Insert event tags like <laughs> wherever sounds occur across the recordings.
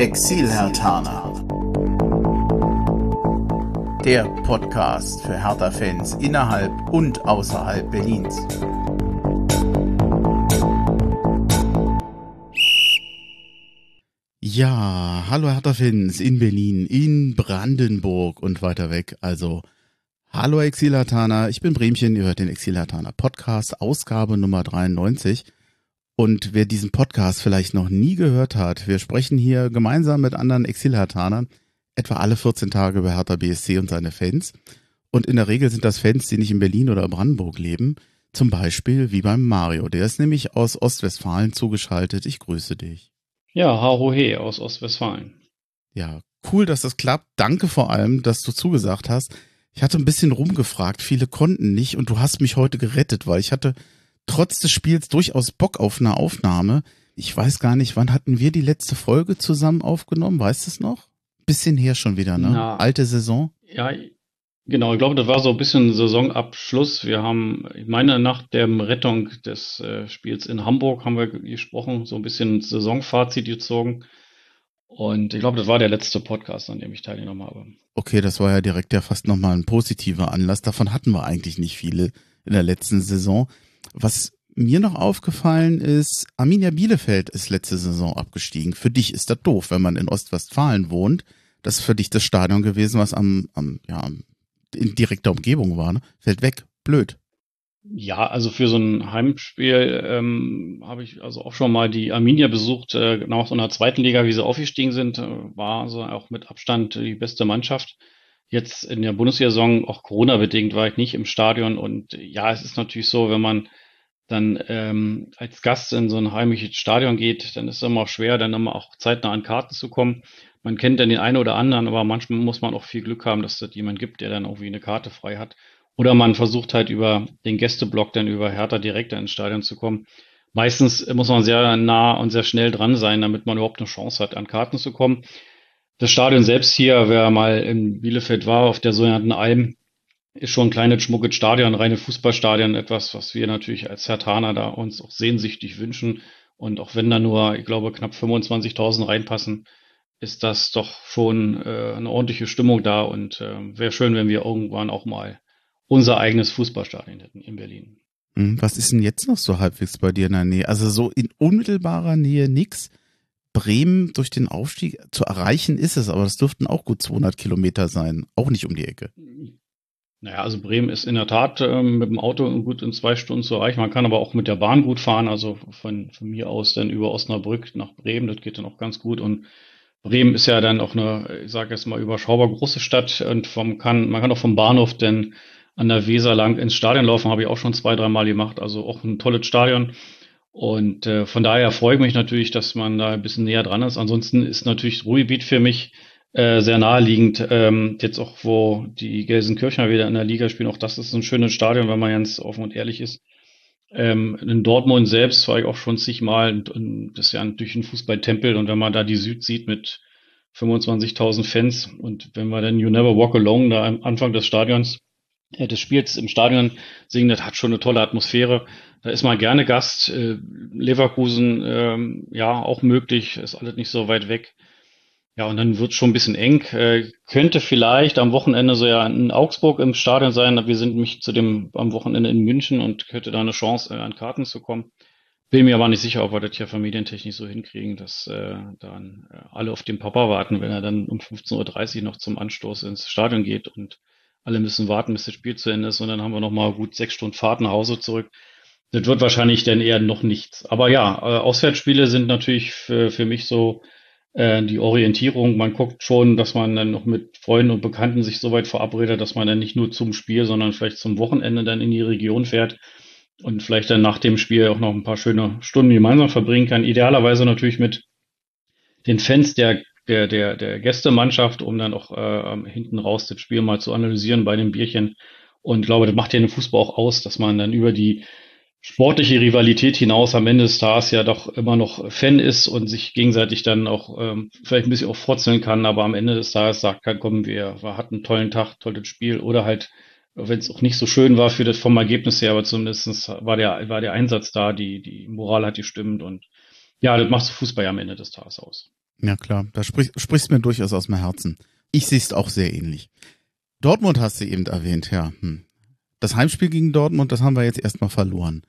Exil-Hertaner. Der Podcast für Hertha-Fans innerhalb und außerhalb Berlins. Ja, hallo Hertha-Fans in Berlin, in Brandenburg und weiter weg. Also, hallo Exil-Hertaner, ich bin Bremchen, ihr hört den Exil-Hertaner Podcast, Ausgabe Nummer 93. Und wer diesen Podcast vielleicht noch nie gehört hat, wir sprechen hier gemeinsam mit anderen Exilhertanern etwa alle 14 Tage über Hertha BSC und seine Fans. Und in der Regel sind das Fans, die nicht in Berlin oder Brandenburg leben. Zum Beispiel wie beim Mario. Der ist nämlich aus Ostwestfalen zugeschaltet. Ich grüße dich. Ja, Haro He aus Ostwestfalen. Ja, cool, dass das klappt. Danke vor allem, dass du zugesagt hast. Ich hatte ein bisschen rumgefragt. Viele konnten nicht und du hast mich heute gerettet, weil ich hatte trotz des Spiels durchaus Bock auf eine Aufnahme. Ich weiß gar nicht, wann hatten wir die letzte Folge zusammen aufgenommen? Weißt du es noch? Bisschen her schon wieder, ne? Na, Alte Saison. Ja, genau. Ich glaube, das war so ein bisschen Saisonabschluss. Wir haben, ich meine, nach der Rettung des äh, Spiels in Hamburg haben wir gesprochen, so ein bisschen Saisonfazit gezogen. Und ich glaube, das war der letzte Podcast, an dem ich teilgenommen habe. Okay, das war ja direkt ja fast nochmal ein positiver Anlass. Davon hatten wir eigentlich nicht viele in der letzten Saison. Was mir noch aufgefallen ist, Arminia Bielefeld ist letzte Saison abgestiegen. Für dich ist das doof, wenn man in Ostwestfalen wohnt. Das ist für dich das Stadion gewesen, was am, am ja, in direkter Umgebung war. Ne? Fällt weg. Blöd. Ja, also für so ein Heimspiel ähm, habe ich also auch schon mal die Arminia besucht, äh, nach so einer zweiten Liga, wie sie aufgestiegen sind, äh, war so auch mit Abstand die beste Mannschaft. Jetzt in der Bundessaison, auch Corona-bedingt, war ich nicht im Stadion. Und ja, es ist natürlich so, wenn man dann ähm, als Gast in so ein heimisches Stadion geht, dann ist es immer schwer, dann immer auch zeitnah an Karten zu kommen. Man kennt dann den einen oder anderen, aber manchmal muss man auch viel Glück haben, dass es jemand gibt, der dann irgendwie eine Karte frei hat. Oder man versucht halt über den Gästeblock dann über Hertha direkt ins Stadion zu kommen. Meistens muss man sehr nah und sehr schnell dran sein, damit man überhaupt eine Chance hat, an Karten zu kommen. Das Stadion selbst hier, wer mal in Bielefeld war, auf der sogenannten Alm, ist schon ein kleines, schmuckes Stadion, reine Fußballstadion, etwas, was wir natürlich als Hertaner da uns auch sehnsüchtig wünschen. Und auch wenn da nur, ich glaube, knapp 25.000 reinpassen, ist das doch schon äh, eine ordentliche Stimmung da und äh, wäre schön, wenn wir irgendwann auch mal unser eigenes Fußballstadion hätten in Berlin. Hm, was ist denn jetzt noch so halbwegs bei dir in der Nähe? Also so in unmittelbarer Nähe nix. Bremen durch den Aufstieg zu erreichen ist es, aber das dürften auch gut 200 Kilometer sein, auch nicht um die Ecke. Naja, also Bremen ist in der Tat ähm, mit dem Auto gut in zwei Stunden zu erreichen. Man kann aber auch mit der Bahn gut fahren, also von, von mir aus dann über Osnabrück nach Bremen, das geht dann auch ganz gut. Und Bremen ist ja dann auch eine, ich sage jetzt mal, überschaubar große Stadt und vom kann, man kann auch vom Bahnhof denn an der Weser lang ins Stadion laufen, habe ich auch schon zwei, dreimal gemacht. Also auch ein tolles Stadion. Und äh, von daher freue ich mich natürlich, dass man da ein bisschen näher dran ist. Ansonsten ist natürlich Ruhrgebiet für mich äh, sehr naheliegend. Ähm, jetzt auch, wo die Gelsenkirchener wieder in der Liga spielen, auch das ist ein schönes Stadion, wenn man ganz offen und ehrlich ist. Ähm, in Dortmund selbst war ich auch schon zigmal. Das ist ja natürlich ein Fußballtempel. Und wenn man da die Süd sieht mit 25.000 Fans und wenn wir dann You Never Walk Alone da am Anfang des Stadions äh, des Spiels im Stadion singen, das hat schon eine tolle Atmosphäre. Da ist man gerne Gast. Äh, Leverkusen, ähm, ja, auch möglich, ist alles nicht so weit weg. Ja, und dann wird schon ein bisschen eng. Äh, könnte vielleicht am Wochenende so ja in Augsburg im Stadion sein. Wir sind mich zu dem am Wochenende in München und könnte da eine Chance, äh, an Karten zu kommen. Bin mir aber nicht sicher, ob wir das hier familientechnisch so hinkriegen, dass äh, dann äh, alle auf den Papa warten, wenn er dann um 15.30 Uhr noch zum Anstoß ins Stadion geht und alle müssen warten, bis das Spiel zu Ende ist und dann haben wir noch mal gut sechs Stunden Fahrt nach Hause zurück. Das wird wahrscheinlich dann eher noch nichts. Aber ja, äh, Auswärtsspiele sind natürlich für, für mich so äh, die Orientierung. Man guckt schon, dass man dann noch mit Freunden und Bekannten sich so weit verabredet, dass man dann nicht nur zum Spiel, sondern vielleicht zum Wochenende dann in die Region fährt und vielleicht dann nach dem Spiel auch noch ein paar schöne Stunden gemeinsam verbringen kann. Idealerweise natürlich mit den Fans der der, der, der Gästemannschaft, um dann auch äh, hinten raus das Spiel mal zu analysieren bei dem Bierchen. Und ich glaube, das macht ja den Fußball auch aus, dass man dann über die sportliche Rivalität hinaus am Ende des Tages ja doch immer noch Fan ist und sich gegenseitig dann auch ähm, vielleicht ein bisschen auch frotzeln kann, aber am Ende des Tages sagt kann, komm, wir, wir hatten einen tollen Tag, tolles Spiel oder halt, wenn es auch nicht so schön war für das vom Ergebnis her, aber zumindest war der, war der Einsatz da, die, die Moral hat gestimmt und ja, das macht Fußball am Ende des Tages aus. Ja klar, da sprich, sprichst mir durchaus aus dem Herzen. Ich sehe es auch sehr ähnlich. Dortmund hast du eben erwähnt, ja. Hm. Das Heimspiel gegen Dortmund, das haben wir jetzt erstmal verloren.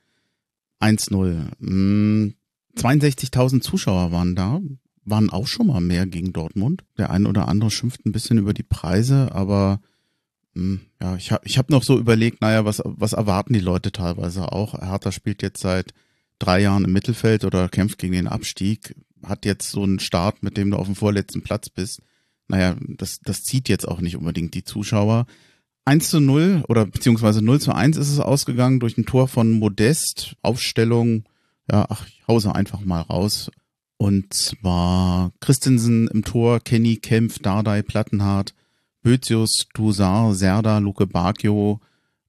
1-0. Hm, 62.000 Zuschauer waren da, waren auch schon mal mehr gegen Dortmund. Der ein oder andere schimpft ein bisschen über die Preise, aber hm, ja, ich habe ich hab noch so überlegt, naja, was, was erwarten die Leute teilweise auch? Hertha spielt jetzt seit drei Jahren im Mittelfeld oder kämpft gegen den Abstieg, hat jetzt so einen Start, mit dem du auf dem vorletzten Platz bist. Naja, das, das zieht jetzt auch nicht unbedingt die Zuschauer. 1 zu 0 oder beziehungsweise 0 zu 1 ist es ausgegangen durch ein Tor von Modest, Aufstellung, ja, ach, ich hause einfach mal raus. Und zwar Christensen im Tor, Kenny, Kempf, Dardai, Plattenhardt, Bözius, Dusar, Serda, Luke Bacchio,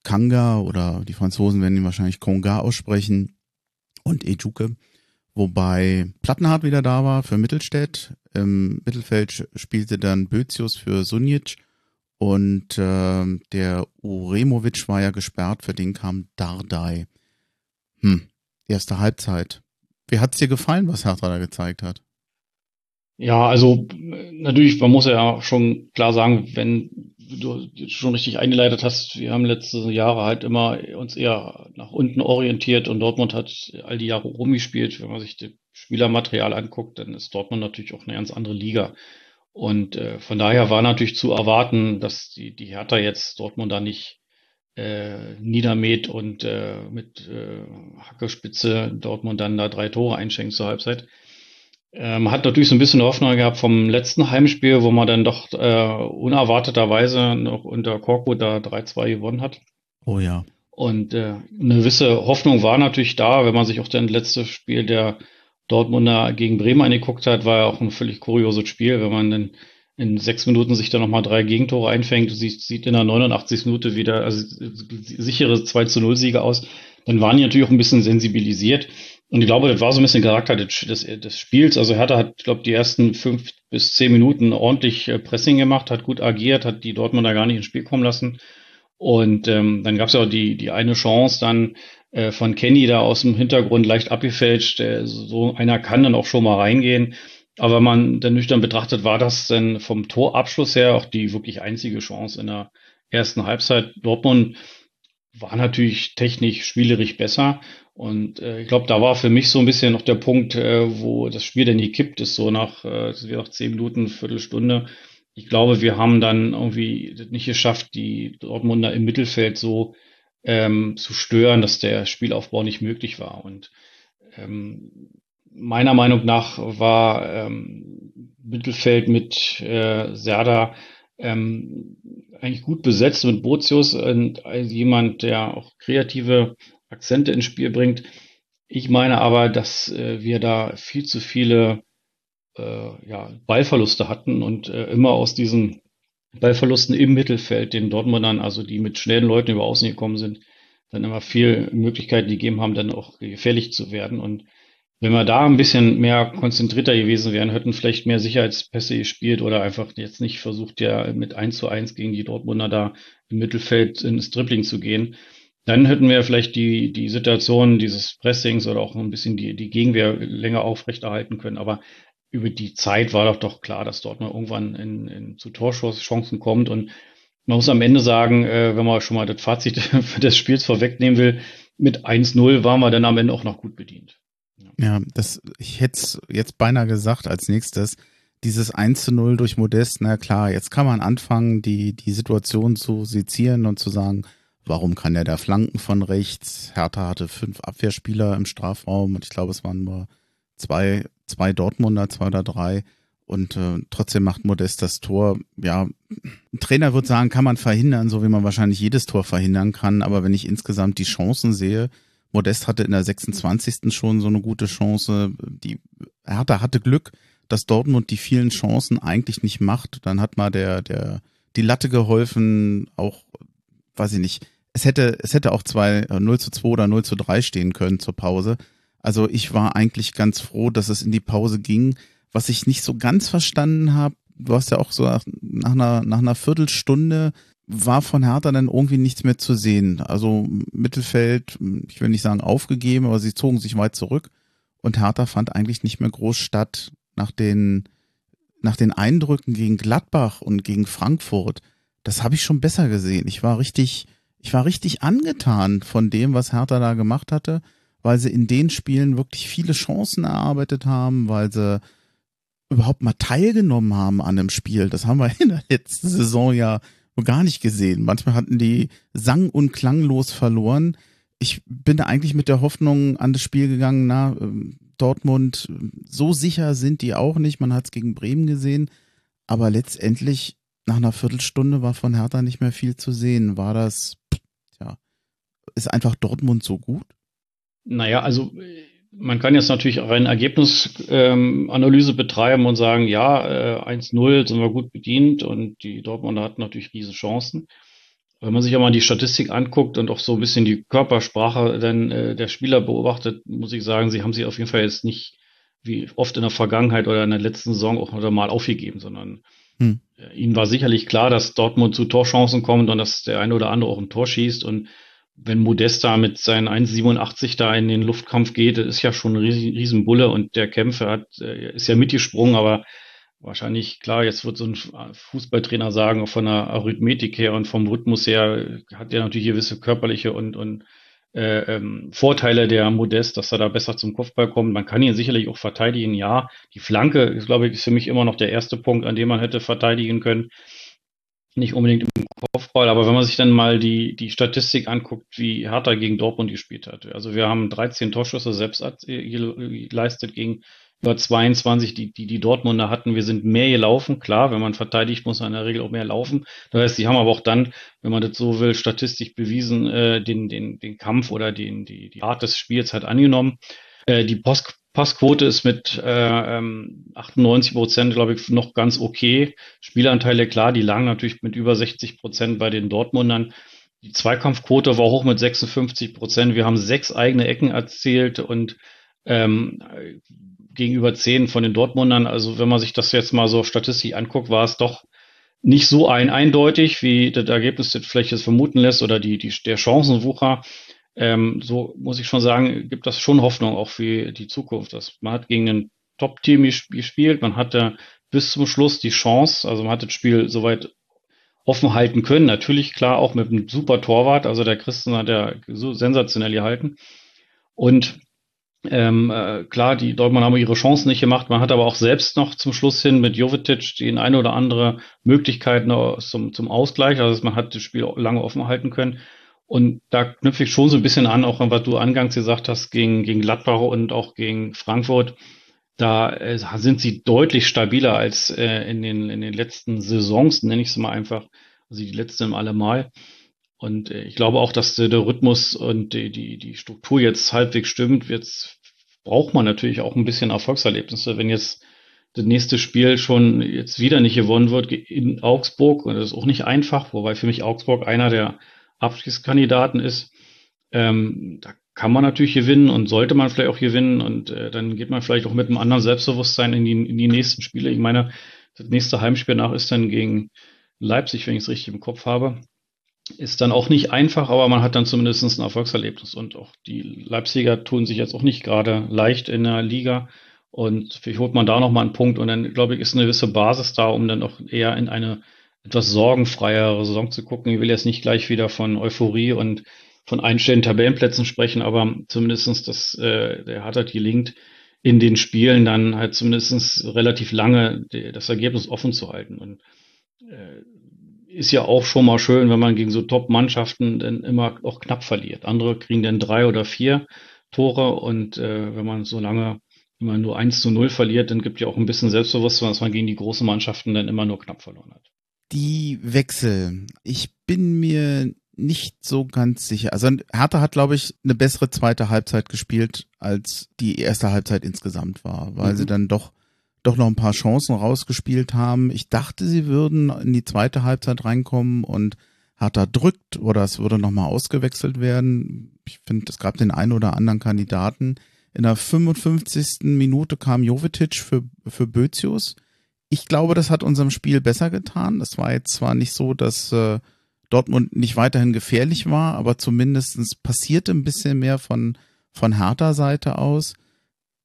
Kanga oder die Franzosen werden ihn wahrscheinlich Konga aussprechen und Ejuke. Wobei Plattenhardt wieder da war für Mittelstädt. Im Mittelfeld spielte dann Bözius für Sunic und äh, der Uremovic war ja gesperrt, für den kam Dardai. Hm, erste Halbzeit. Wie hat's dir gefallen, was Hertha da gezeigt hat? Ja, also natürlich, man muss ja schon klar sagen, wenn du schon richtig eingeleitet hast, wir haben letzte Jahre halt immer uns eher nach unten orientiert und Dortmund hat all die Jahre rumgespielt. Wenn man sich das Spielermaterial anguckt, dann ist Dortmund natürlich auch eine ganz andere Liga. Und äh, von daher war natürlich zu erwarten, dass die, die Hertha jetzt Dortmund da nicht äh, niedermäht und äh, mit äh, Hackespitze Dortmund dann da drei Tore einschenkt zur Halbzeit. Ähm, hat natürlich so ein bisschen Hoffnung gehabt vom letzten Heimspiel, wo man dann doch äh, unerwarteterweise noch unter Korko da 3-2 gewonnen hat. Oh ja. Und äh, eine gewisse Hoffnung war natürlich da, wenn man sich auch das letzte Spiel der Dortmunder gegen Bremen angeguckt hat, war ja auch ein völlig kurioses Spiel, wenn man dann in sechs Minuten sich dann nochmal drei Gegentore einfängt, sieht, sieht in der 89. Minute wieder also sichere 2 zu 0 Siege aus, dann waren die natürlich auch ein bisschen sensibilisiert. Und ich glaube, das war so ein bisschen Charakter des, des, Spiels. Also Hertha hat, ich glaube, die ersten fünf bis zehn Minuten ordentlich äh, Pressing gemacht, hat gut agiert, hat die Dortmunder gar nicht ins Spiel kommen lassen. Und ähm, dann gab es ja auch die, die eine Chance dann äh, von Kenny da aus dem Hintergrund leicht abgefälscht. Der, so einer kann dann auch schon mal reingehen. Aber wenn man dann nüchtern betrachtet, war das dann vom Torabschluss her auch die wirklich einzige Chance in der ersten Halbzeit. Dortmund war natürlich technisch, spielerisch besser. Und äh, ich glaube, da war für mich so ein bisschen noch der Punkt, äh, wo das Spiel dann gekippt ist, so nach, äh, das nach zehn Minuten, Viertelstunde. Ich glaube, wir haben dann irgendwie nicht geschafft, die Dortmunder im Mittelfeld so ähm, zu stören, dass der Spielaufbau nicht möglich war. Und ähm, meiner Meinung nach war ähm, Mittelfeld mit äh, Serda ähm, eigentlich gut besetzt mit Bozius und als jemand, der auch kreative Akzente ins Spiel bringt. Ich meine aber, dass äh, wir da viel zu viele äh, ja, Ballverluste hatten und äh, immer aus diesen Ballverlusten im Mittelfeld den Dortmundern, also die mit schnellen Leuten über Außen gekommen sind, dann immer viel Möglichkeiten gegeben haben, dann auch gefährlich zu werden. Und wenn wir da ein bisschen mehr konzentrierter gewesen wären, hätten vielleicht mehr Sicherheitspässe gespielt oder einfach jetzt nicht versucht, ja mit 1 zu 1 gegen die Dortmunder da im Mittelfeld ins Dribbling zu gehen, dann hätten wir vielleicht die, die Situation dieses Pressings oder auch ein bisschen die, die Gegenwehr länger aufrechterhalten können. Aber über die Zeit war doch doch klar, dass dort mal irgendwann in, in, zu Torschusschancen kommt. Und man muss am Ende sagen, äh, wenn man schon mal das Fazit <laughs> des Spiels vorwegnehmen will, mit 1-0 waren wir dann am Ende auch noch gut bedient. Ja, ja das, ich hätte es jetzt beinahe gesagt als nächstes, dieses 1 0 durch Modest, na klar, jetzt kann man anfangen, die, die Situation zu sezieren und zu sagen, Warum kann er da Flanken von rechts? Hertha hatte fünf Abwehrspieler im Strafraum und ich glaube, es waren nur zwei, zwei Dortmunder, zwei oder drei. Und äh, trotzdem macht Modest das Tor. Ja, ein Trainer wird sagen, kann man verhindern, so wie man wahrscheinlich jedes Tor verhindern kann. Aber wenn ich insgesamt die Chancen sehe, Modest hatte in der 26. schon so eine gute Chance. Die Hertha hatte Glück, dass Dortmund die vielen Chancen eigentlich nicht macht. Dann hat mal der, der, die Latte geholfen, auch, weiß ich nicht, es hätte, es hätte auch zwei, 0 äh, zu 2 oder 0 zu 3 stehen können zur Pause. Also ich war eigentlich ganz froh, dass es in die Pause ging. Was ich nicht so ganz verstanden habe, du hast ja auch so nach, nach, einer, nach einer Viertelstunde war von Hertha dann irgendwie nichts mehr zu sehen. Also Mittelfeld, ich will nicht sagen aufgegeben, aber sie zogen sich weit zurück und Hertha fand eigentlich nicht mehr groß statt nach den nach den Eindrücken gegen Gladbach und gegen Frankfurt, das habe ich schon besser gesehen. Ich war richtig, ich war richtig angetan von dem, was Hertha da gemacht hatte, weil sie in den Spielen wirklich viele Chancen erarbeitet haben, weil sie überhaupt mal teilgenommen haben an einem Spiel. Das haben wir in der letzten Saison ja gar nicht gesehen. Manchmal hatten die sang- und klanglos verloren. Ich bin da eigentlich mit der Hoffnung an das Spiel gegangen, na, ähm, Dortmund, so sicher sind die auch nicht. Man hat es gegen Bremen gesehen. Aber letztendlich, nach einer Viertelstunde war von Hertha nicht mehr viel zu sehen. War das, tja, ist einfach Dortmund so gut? Naja, also man kann jetzt natürlich auch eine Ergebnisanalyse ähm, betreiben und sagen, ja, äh, 1-0 sind wir gut bedient und die Dortmunder hatten natürlich riesen Chancen. Wenn man sich aber mal die Statistik anguckt und auch so ein bisschen die Körpersprache dann äh, der Spieler beobachtet, muss ich sagen, sie haben sie auf jeden Fall jetzt nicht wie oft in der Vergangenheit oder in der letzten Saison auch wieder mal aufgegeben, sondern hm. äh, ihnen war sicherlich klar, dass Dortmund zu Torchancen kommt und dass der eine oder andere auch ein Tor schießt und wenn Modesta mit seinen 1,87 da in den Luftkampf geht, ist ja schon ein Riesenbulle und der Kämpfer hat, äh, ist ja mitgesprungen, aber wahrscheinlich, klar, jetzt wird so ein Fußballtrainer sagen, von der Arithmetik her und vom Rhythmus her hat er natürlich gewisse körperliche und, und äh, ähm, Vorteile der Modest, dass er da besser zum Kopfball kommt. Man kann ihn sicherlich auch verteidigen, ja. Die Flanke ist, glaube ich, ist für mich immer noch der erste Punkt, an dem man hätte verteidigen können. Nicht unbedingt im Kopfball, aber wenn man sich dann mal die, die Statistik anguckt, wie Hertha gegen Dortmund gespielt hat. Also wir haben 13 Torschüsse selbst geleistet gegen über 22, die, die die Dortmunder hatten. Wir sind mehr gelaufen. Klar, wenn man verteidigt, muss man in der Regel auch mehr laufen. Das heißt, die haben aber auch dann, wenn man das so will, statistisch bewiesen, äh, den, den, den Kampf oder den, die, die Art des Spiels halt angenommen. Äh, die Post Passquote ist mit äh, 98 ähm, Prozent, glaube ich, noch ganz okay. Spielanteile, klar, die lagen natürlich mit über 60 Prozent bei den Dortmundern. Die Zweikampfquote war hoch mit 56 Prozent. Wir haben sechs eigene Ecken erzielt und ähm, gegenüber zehn von den Dortmundern. Also wenn man sich das jetzt mal so statistisch anguckt, war es doch nicht so ein eindeutig, wie das Ergebnis das vielleicht jetzt vermuten lässt oder die, die, der Chancenwucher ähm, so muss ich schon sagen, gibt das schon Hoffnung auch für die Zukunft. Dass man hat gegen ein Top-Team gespielt, man hatte bis zum Schluss die Chance, also man hat das Spiel soweit offen halten können. Natürlich klar auch mit einem super Torwart, also der Christen hat ja so sensationell gehalten. Und ähm, äh, klar, die Dortmund haben ihre Chancen nicht gemacht. Man hat aber auch selbst noch zum Schluss hin mit Jovetic die eine oder andere Möglichkeit zum, zum Ausgleich. Also man hat das Spiel lange offen halten können. Und da knüpfe ich schon so ein bisschen an, auch an was du angangs gesagt hast, gegen, gegen Gladbach und auch gegen Frankfurt. Da äh, sind sie deutlich stabiler als äh, in, den, in den letzten Saisons, nenne ich es mal einfach. Also die letzten allemal. Und äh, ich glaube auch, dass der, der Rhythmus und die, die, die Struktur jetzt halbwegs stimmt. Jetzt braucht man natürlich auch ein bisschen Erfolgserlebnisse. Wenn jetzt das nächste Spiel schon jetzt wieder nicht gewonnen wird in Augsburg, und das ist auch nicht einfach, wobei für mich Augsburg einer der Abstiegskandidaten ist, ähm, da kann man natürlich gewinnen und sollte man vielleicht auch gewinnen und äh, dann geht man vielleicht auch mit einem anderen Selbstbewusstsein in die, in die nächsten Spiele. Ich meine, das nächste Heimspiel nach ist dann gegen Leipzig, wenn ich es richtig im Kopf habe. Ist dann auch nicht einfach, aber man hat dann zumindest ein Erfolgserlebnis. Und auch die Leipziger tun sich jetzt auch nicht gerade leicht in der Liga. Und vielleicht holt man da nochmal einen Punkt und dann, glaube ich, ist eine gewisse Basis da, um dann auch eher in eine etwas sorgenfreiere Saison zu gucken. Ich will jetzt nicht gleich wieder von Euphorie und von einstellenden Tabellenplätzen sprechen, aber zumindestens das, äh, der halt gelingt, in den Spielen dann halt zumindestens relativ lange das Ergebnis offen zu halten. Und äh, ist ja auch schon mal schön, wenn man gegen so Top-Mannschaften dann immer auch knapp verliert. Andere kriegen dann drei oder vier Tore und äh, wenn man so lange immer nur eins zu null verliert, dann gibt ja auch ein bisschen Selbstbewusstsein, dass man gegen die großen Mannschaften dann immer nur knapp verloren hat die Wechsel. Ich bin mir nicht so ganz sicher. Also Hertha hat, glaube ich, eine bessere zweite Halbzeit gespielt, als die erste Halbzeit insgesamt war, weil mhm. sie dann doch doch noch ein paar Chancen rausgespielt haben. Ich dachte, sie würden in die zweite Halbzeit reinkommen und Hertha drückt oder es würde nochmal ausgewechselt werden. Ich finde, es gab den einen oder anderen Kandidaten. In der 55. Minute kam Jovetic für, für Bözius ich glaube, das hat unserem Spiel besser getan. Das war jetzt zwar nicht so, dass äh, Dortmund nicht weiterhin gefährlich war, aber zumindestens passierte ein bisschen mehr von, von Hertha Seite aus.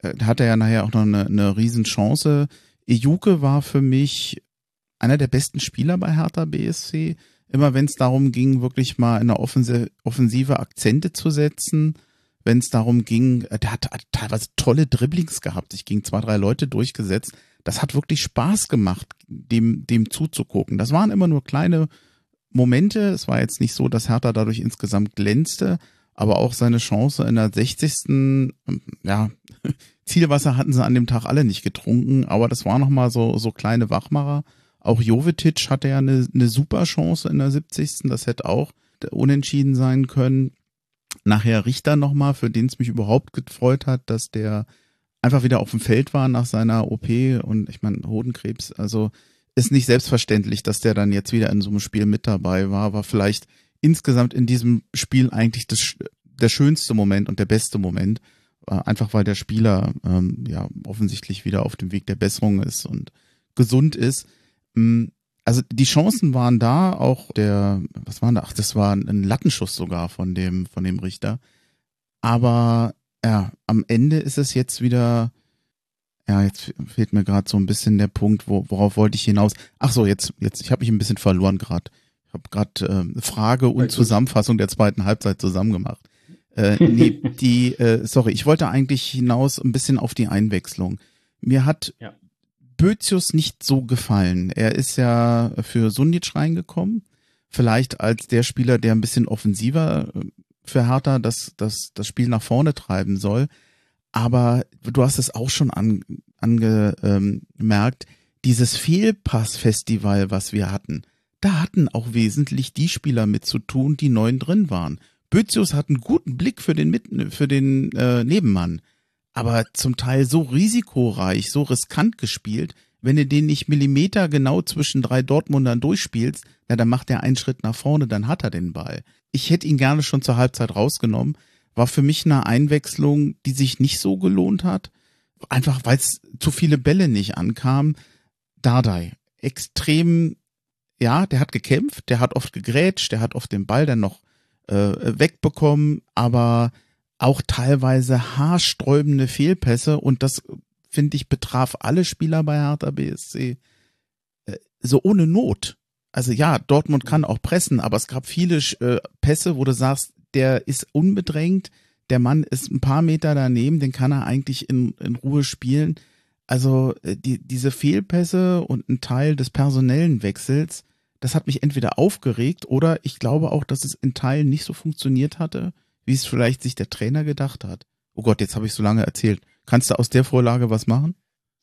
Äh, hat er ja nachher auch noch eine, eine Riesenchance. Ejuke war für mich einer der besten Spieler bei Hertha BSC. Immer wenn es darum ging, wirklich mal in der Offensive, Offensive Akzente zu setzen, wenn es darum ging, äh, der hat, hat teilweise tolle Dribblings gehabt, sich gegen zwei, drei Leute durchgesetzt. Das hat wirklich Spaß gemacht, dem, dem zuzugucken. Das waren immer nur kleine Momente. Es war jetzt nicht so, dass Hertha dadurch insgesamt glänzte, aber auch seine Chance in der 60. Ähm, ja, <laughs> Zielwasser hatten sie an dem Tag alle nicht getrunken, aber das war nochmal so, so kleine Wachmacher. Auch Jovetic hatte ja eine, eine super Chance in der 70. Das hätte auch unentschieden sein können. Nachher Richter nochmal, für den es mich überhaupt gefreut hat, dass der einfach wieder auf dem Feld war nach seiner OP und ich meine, Hodenkrebs, also ist nicht selbstverständlich, dass der dann jetzt wieder in so einem Spiel mit dabei war, war vielleicht insgesamt in diesem Spiel eigentlich das, der schönste Moment und der beste Moment, äh, einfach weil der Spieler ähm, ja offensichtlich wieder auf dem Weg der Besserung ist und gesund ist. Mm, also die Chancen waren da, auch der, was war da? Ach, das war ein Lattenschuss sogar von dem, von dem Richter. Aber ja, am Ende ist es jetzt wieder, ja, jetzt fehlt mir gerade so ein bisschen der Punkt, wo, worauf wollte ich hinaus? Ach so, jetzt, jetzt, ich habe mich ein bisschen verloren gerade. Ich habe gerade äh, Frage und Zusammenfassung der zweiten Halbzeit zusammen gemacht. Äh, nee, <laughs> die, äh, sorry, ich wollte eigentlich hinaus ein bisschen auf die Einwechslung. Mir hat ja. Bözius nicht so gefallen. Er ist ja für Sundic reingekommen. Vielleicht als der Spieler, der ein bisschen offensiver äh, für Hertha das, das, das Spiel nach vorne treiben soll. Aber du hast es auch schon an, angemerkt, ähm, dieses Fehlpass-Festival, was wir hatten, da hatten auch wesentlich die Spieler mit zu tun, die neun drin waren. Bözius hat einen guten Blick für den, Mitten, für den äh, Nebenmann aber zum Teil so risikoreich, so riskant gespielt, wenn du den nicht Millimeter genau zwischen drei Dortmundern durchspielst, na, dann macht er einen Schritt nach vorne, dann hat er den Ball. Ich hätte ihn gerne schon zur Halbzeit rausgenommen. War für mich eine Einwechslung, die sich nicht so gelohnt hat. Einfach weil es zu viele Bälle nicht ankam. Dardai, extrem, ja, der hat gekämpft, der hat oft gegrätscht, der hat oft den Ball dann noch äh, wegbekommen, aber auch teilweise haarsträubende Fehlpässe und das finde ich betraf alle Spieler bei Hertha BSC äh, so ohne Not. Also ja, Dortmund kann auch pressen, aber es gab viele äh, Pässe, wo du sagst, der ist unbedrängt, der Mann ist ein paar Meter daneben, den kann er eigentlich in, in Ruhe spielen. Also äh, die, diese Fehlpässe und ein Teil des personellen Wechsels, das hat mich entweder aufgeregt oder ich glaube auch, dass es in Teilen nicht so funktioniert hatte, wie es vielleicht sich der Trainer gedacht hat. Oh Gott, jetzt habe ich so lange erzählt. Kannst du aus der Vorlage was machen?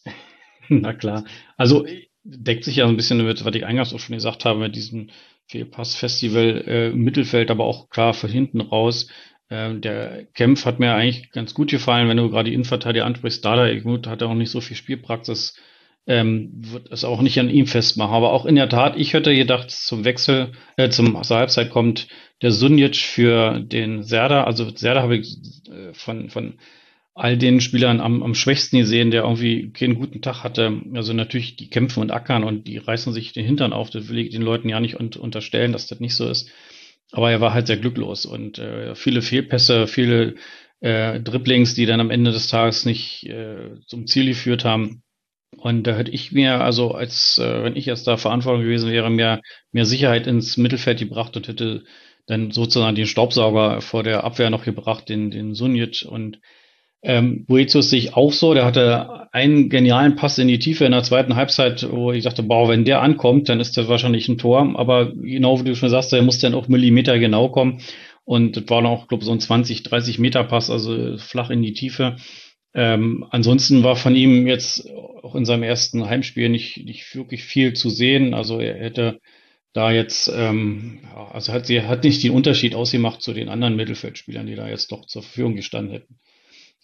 <laughs> Na klar. Also deckt sich ja so ein bisschen mit, was ich eingangs auch schon gesagt habe, mit diesem Fehlpass-Festival äh, im Mittelfeld, aber auch klar von hinten raus. Äh, der Kempf hat mir eigentlich ganz gut gefallen, wenn du gerade die Innenverteidiger ansprichst. Dada, gut, hat er auch nicht so viel Spielpraxis ähm, wird es auch nicht an ihm festmachen. Aber auch in der Tat, ich hätte gedacht, zum Wechsel, äh, zum zur Halbzeit kommt der Sunjic für den Serda. Also Serda habe ich äh, von, von all den Spielern am, am schwächsten gesehen, der irgendwie keinen guten Tag hatte. Also natürlich, die kämpfen und ackern und die reißen sich den Hintern auf. Das will ich den Leuten ja nicht un unterstellen, dass das nicht so ist. Aber er war halt sehr glücklos und äh, viele Fehlpässe, viele äh, Dribblings, die dann am Ende des Tages nicht äh, zum Ziel geführt haben. Und da hätte ich mir, also als äh, wenn ich jetzt da Verantwortung gewesen wäre, mehr, mehr Sicherheit ins Mittelfeld gebracht und hätte dann sozusagen den Staubsauger vor der Abwehr noch gebracht, den, den Sunjic. Und ähm, Boetius sich auch so, der hatte einen genialen Pass in die Tiefe in der zweiten Halbzeit, wo ich dachte, boah, wenn der ankommt, dann ist das wahrscheinlich ein Tor. Aber genau wie du schon sagst, der muss dann auch Millimeter genau kommen. Und das war dann auch, glaube so ein 20, 30 Meter Pass, also flach in die Tiefe. Ähm, ansonsten war von ihm jetzt auch in seinem ersten Heimspiel nicht, nicht wirklich viel zu sehen. Also er hätte da jetzt, ähm, also hat sie hat nicht den Unterschied ausgemacht zu den anderen Mittelfeldspielern, die da jetzt doch zur Verfügung gestanden hätten.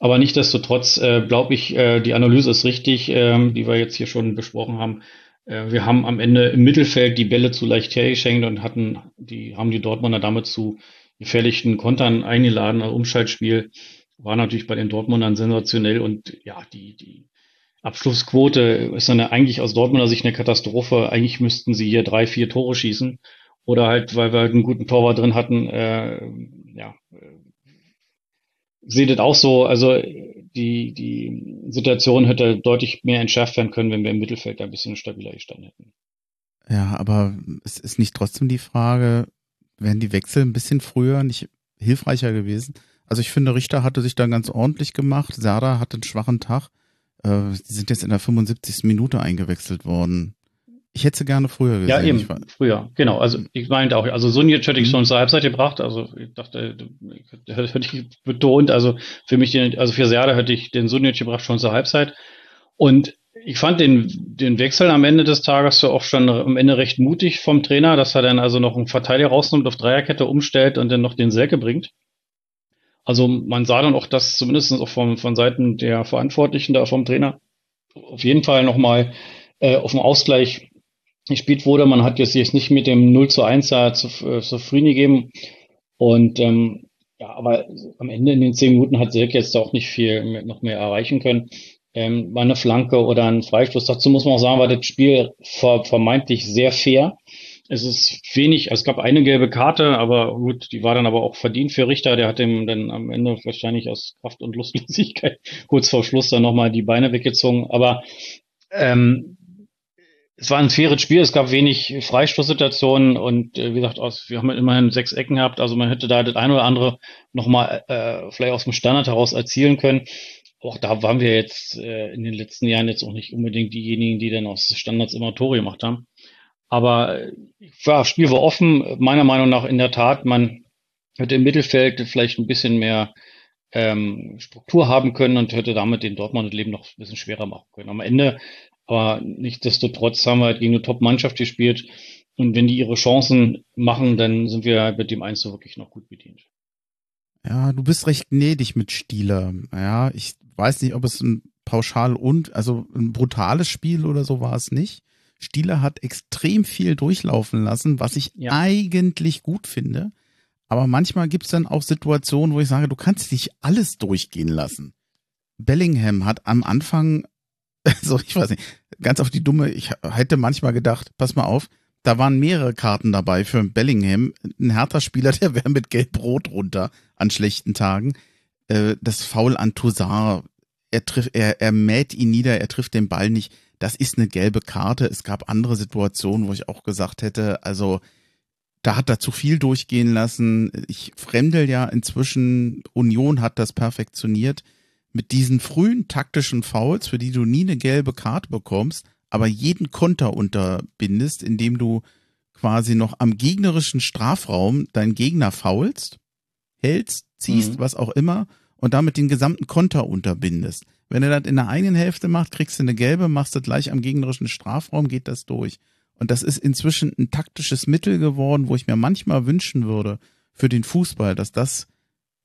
Aber nichtdestotrotz äh, glaube ich, äh, die Analyse ist richtig, äh, die wir jetzt hier schon besprochen haben. Äh, wir haben am Ende im Mittelfeld die Bälle zu leicht hergeschenkt und hatten die haben die Dortmunder damit zu gefährlichen Kontern eingeladen, also Umschaltspiel war natürlich bei den Dortmundern sensationell und ja, die, die Abschlussquote ist dann eigentlich aus Dortmunder Sicht eine Katastrophe. Eigentlich müssten sie hier drei, vier Tore schießen. Oder halt, weil wir halt einen guten Torwart drin hatten, äh, ja, äh, seht das auch so. Also die, die Situation hätte deutlich mehr entschärft werden können, wenn wir im Mittelfeld ein bisschen stabiler gestanden hätten. Ja, aber es ist nicht trotzdem die Frage, wären die Wechsel ein bisschen früher nicht hilfreicher gewesen? Also ich finde, Richter hatte sich da ganz ordentlich gemacht. Serda hatte einen schwachen Tag. Äh, die sind jetzt in der 75. Minute eingewechselt worden. Ich hätte sie gerne früher gesehen. Ja, eben, früher, genau. Also ich meinte auch, also Sunic hätte ich mhm. schon zur Halbzeit gebracht, also ich dachte, hätte ich betont, also für mich, den, also für Serda hätte ich den Sunic gebracht schon zur Halbzeit. Und ich fand den, den Wechsel am Ende des Tages so auch schon am Ende recht mutig vom Trainer, dass er dann also noch einen Verteidiger rausnimmt, auf Dreierkette umstellt und dann noch den Selke bringt. Also man sah dann auch, dass zumindest auch von, von Seiten der Verantwortlichen da vom Trainer auf jeden Fall nochmal äh, auf den Ausgleich gespielt wurde. Man hat jetzt, jetzt nicht mit dem 0 zu 1 da zu, äh, zufrieden gegeben. Und ähm, ja, aber am Ende in den zehn Minuten hat Selke jetzt auch nicht viel mehr, noch mehr erreichen können. Ähm, war eine Flanke oder ein Freistoß. Dazu muss man auch sagen, war das Spiel vermeintlich sehr fair. Es ist wenig, es gab eine gelbe Karte, aber gut, die war dann aber auch verdient für Richter. Der hat ihm dann am Ende wahrscheinlich aus Kraft und Lustlosigkeit <laughs> kurz vor Schluss dann nochmal die Beine weggezogen. Aber ähm, es war ein faires Spiel, es gab wenig Freistoßsituationen und äh, wie gesagt, aus, wir haben immerhin sechs Ecken gehabt, also man hätte da das eine oder andere nochmal äh, vielleicht aus dem Standard heraus erzielen können. Auch da waren wir jetzt äh, in den letzten Jahren jetzt auch nicht unbedingt diejenigen, die dann aus Standards immer Tore gemacht haben. Aber ja, das Spiel war offen. Meiner Meinung nach in der Tat, man hätte im Mittelfeld vielleicht ein bisschen mehr ähm, Struktur haben können und hätte damit den Dortmund Leben noch ein bisschen schwerer machen können. Am Ende, aber nichtsdestotrotz haben wir halt gegen eine Top-Mannschaft gespielt. Und wenn die ihre Chancen machen, dann sind wir mit dem 1 so wirklich noch gut bedient. Ja, du bist recht gnädig mit Stieler. Ja, ich weiß nicht, ob es ein pauschal und, also ein brutales Spiel oder so war es nicht. Stieler hat extrem viel durchlaufen lassen, was ich ja. eigentlich gut finde. Aber manchmal gibt es dann auch Situationen, wo ich sage, du kannst nicht alles durchgehen lassen. Bellingham hat am Anfang, <laughs> so ich weiß nicht, ganz auf die dumme, ich hätte manchmal gedacht, pass mal auf, da waren mehrere Karten dabei für Bellingham. Ein härter Spieler, <laughs> der wäre mit Gelb-Rot runter an schlechten Tagen. Äh, das Foul an Toussaint, er trifft, er, er mäht ihn nieder, er trifft den Ball nicht das ist eine gelbe Karte. Es gab andere Situationen, wo ich auch gesagt hätte, also da hat er zu viel durchgehen lassen. Ich fremdel ja inzwischen, Union hat das perfektioniert mit diesen frühen taktischen Fouls, für die du nie eine gelbe Karte bekommst, aber jeden Konter unterbindest, indem du quasi noch am gegnerischen Strafraum deinen Gegner faulst, hältst, ziehst, mhm. was auch immer, und damit den gesamten Konter unterbindest. Wenn er das in der eigenen Hälfte macht, kriegst du eine gelbe, machst du gleich am gegnerischen Strafraum, geht das durch. Und das ist inzwischen ein taktisches Mittel geworden, wo ich mir manchmal wünschen würde für den Fußball, dass das